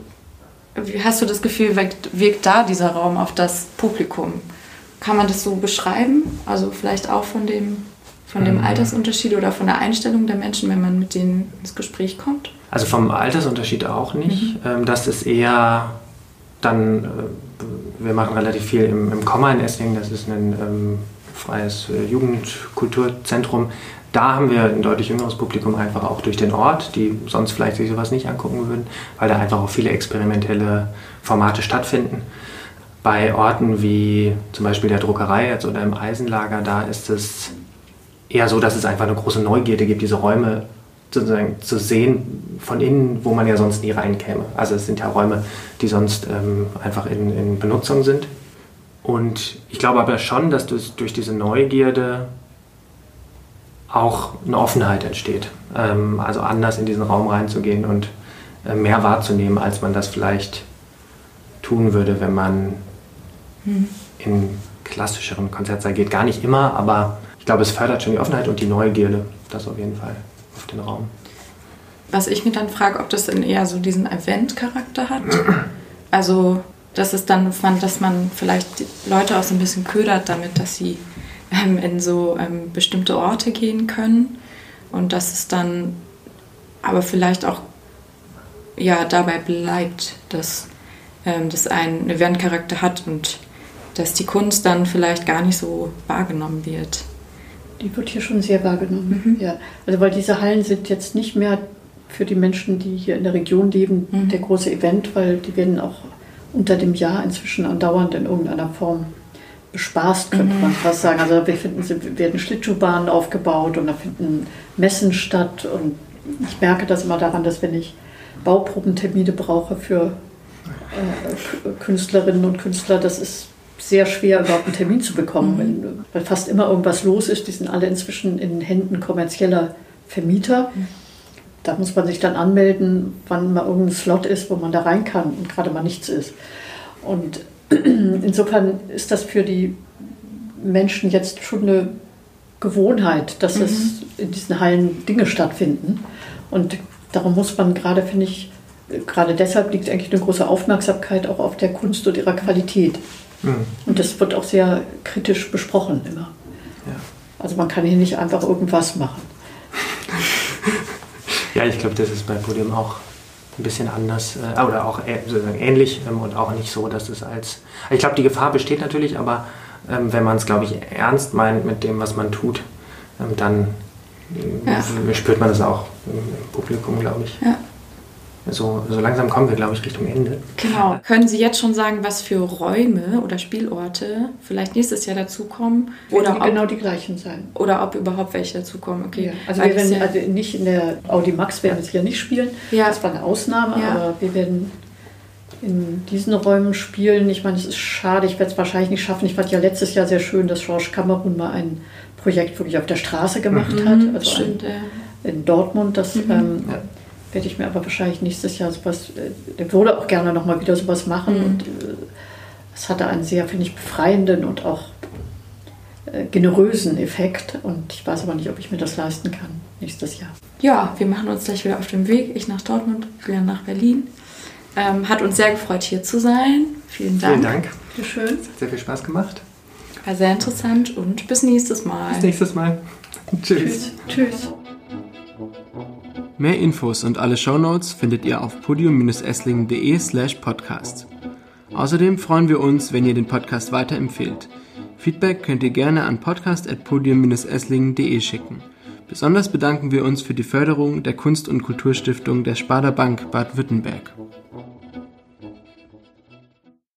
wie hast du das Gefühl, wirkt, wirkt da dieser Raum auf das Publikum? Kann man das so beschreiben? Also, vielleicht auch von dem, von dem Mhm. Altersunterschied oder von der Einstellung der Menschen, wenn man mit denen ins Gespräch kommt? Also vom Altersunterschied auch nicht. Ähm, das ist eher dann, äh, wir machen relativ viel im, im Komma in Esslingen, das ist ein ähm, freies äh, Jugendkulturzentrum. Da haben wir ein deutlich jüngeres Publikum einfach auch durch den Ort, die sonst vielleicht sich sowas nicht angucken würden, weil da einfach auch viele experimentelle Formate stattfinden. Bei Orten wie zum Beispiel der Druckerei jetzt oder im Eisenlager, da ist es eher so, dass es einfach eine große Neugierde gibt, diese Räume sozusagen zu sehen von innen, wo man ja sonst nie reinkäme. Also es sind ja Räume, die sonst ähm, einfach in, in Benutzung sind. Und ich glaube aber schon, dass durch diese Neugierde auch eine Offenheit entsteht. Ähm, also anders in diesen Raum reinzugehen und äh, mehr wahrzunehmen, als man das vielleicht tun würde, wenn man mhm. in klassischeren Konzertsaal geht. Gar nicht immer, aber ich glaube, es fördert schon die Offenheit und die Neugierde, das auf jeden Fall auf den Raum. Was ich mir dann frage, ob das dann eher so diesen Event-Charakter hat. Also, dass es dann, dass man vielleicht Leute auch so ein bisschen ködert damit, dass sie ähm, in so ähm, bestimmte Orte gehen können und dass es dann aber vielleicht auch ja dabei bleibt, dass ähm, das einen Event-Charakter hat und dass die Kunst dann vielleicht gar nicht so wahrgenommen wird. Die wird hier schon sehr wahrgenommen. Mhm. Ja. Also weil diese Hallen sind jetzt nicht mehr für die Menschen, die hier in der Region leben, mhm. der große Event, weil die werden auch unter dem Jahr inzwischen andauernd in irgendeiner Form bespaßt, könnte mhm. man fast sagen. Also wir finden, werden Schlittschuhbahnen aufgebaut und da finden Messen statt. Und ich merke das immer daran, dass wenn ich Bauprobentermine brauche für äh, Künstlerinnen und Künstler, das ist sehr schwer, überhaupt einen Termin zu bekommen, mhm. weil fast immer irgendwas los ist. Die sind alle inzwischen in Händen kommerzieller Vermieter. Mhm. Da muss man sich dann anmelden, wann mal irgendein Slot ist, wo man da rein kann und gerade mal nichts ist. Und insofern ist das für die Menschen jetzt schon eine Gewohnheit, dass mhm. es in diesen Hallen Dinge stattfinden. Und darum muss man gerade, finde ich, gerade deshalb liegt eigentlich eine große Aufmerksamkeit auch auf der Kunst und ihrer Qualität. Mhm. Und das wird auch sehr kritisch besprochen immer. Ja. Also man kann hier nicht einfach irgendwas machen. ja, ich glaube, das ist bei Podium auch ein bisschen anders äh, oder auch sozusagen ähnlich ähm, und auch nicht so, dass es als. Ich glaube, die Gefahr besteht natürlich, aber ähm, wenn man es, glaube ich, ernst meint mit dem, was man tut, ähm, dann ja. spürt man das auch im Publikum, glaube ich. Ja so, so langsam kommen wir, glaube ich, Richtung Ende. Genau. Können Sie jetzt schon sagen, was für Räume oder Spielorte vielleicht nächstes Jahr dazukommen? Oder ob, genau die gleichen sein. Oder ob überhaupt welche dazukommen. Okay. Ja. Also wir werden ja also nicht in der Audimax werden wir sicher nicht spielen. Ja. Das war eine Ausnahme, ja. aber wir werden in diesen Räumen spielen. Ich meine, es ist schade, ich werde es wahrscheinlich nicht schaffen. Ich fand ja letztes Jahr sehr schön, dass Georges Kamerun mal ein Projekt wirklich auf der Straße gemacht mhm, hat. Also stimmt, ein, in Dortmund. Das mhm. ähm, werde ich mir aber wahrscheinlich nächstes Jahr sowas, äh, der würde auch gerne nochmal wieder sowas machen. Mhm. Und äh, es hatte einen sehr, finde ich, befreienden und auch äh, generösen Effekt. Und ich weiß aber nicht, ob ich mir das leisten kann nächstes Jahr. Ja, wir machen uns gleich wieder auf den Weg. Ich nach Dortmund, Julian nach Berlin. Ähm, hat uns sehr gefreut, hier zu sein. Vielen Dank. Vielen Dank. Bitte schön. Es hat sehr viel Spaß gemacht. War sehr interessant und bis nächstes Mal. Bis nächstes Mal. Tschüss. Tschüss. Tschüss. Mehr Infos und alle Shownotes findet ihr auf podium-esslingen.de slash podcast. Außerdem freuen wir uns, wenn ihr den Podcast weiterempfehlt. Feedback könnt ihr gerne an podcast.podium-esslingen.de schicken. Besonders bedanken wir uns für die Förderung der Kunst- und Kulturstiftung der Sparda Bank Baden-Württemberg.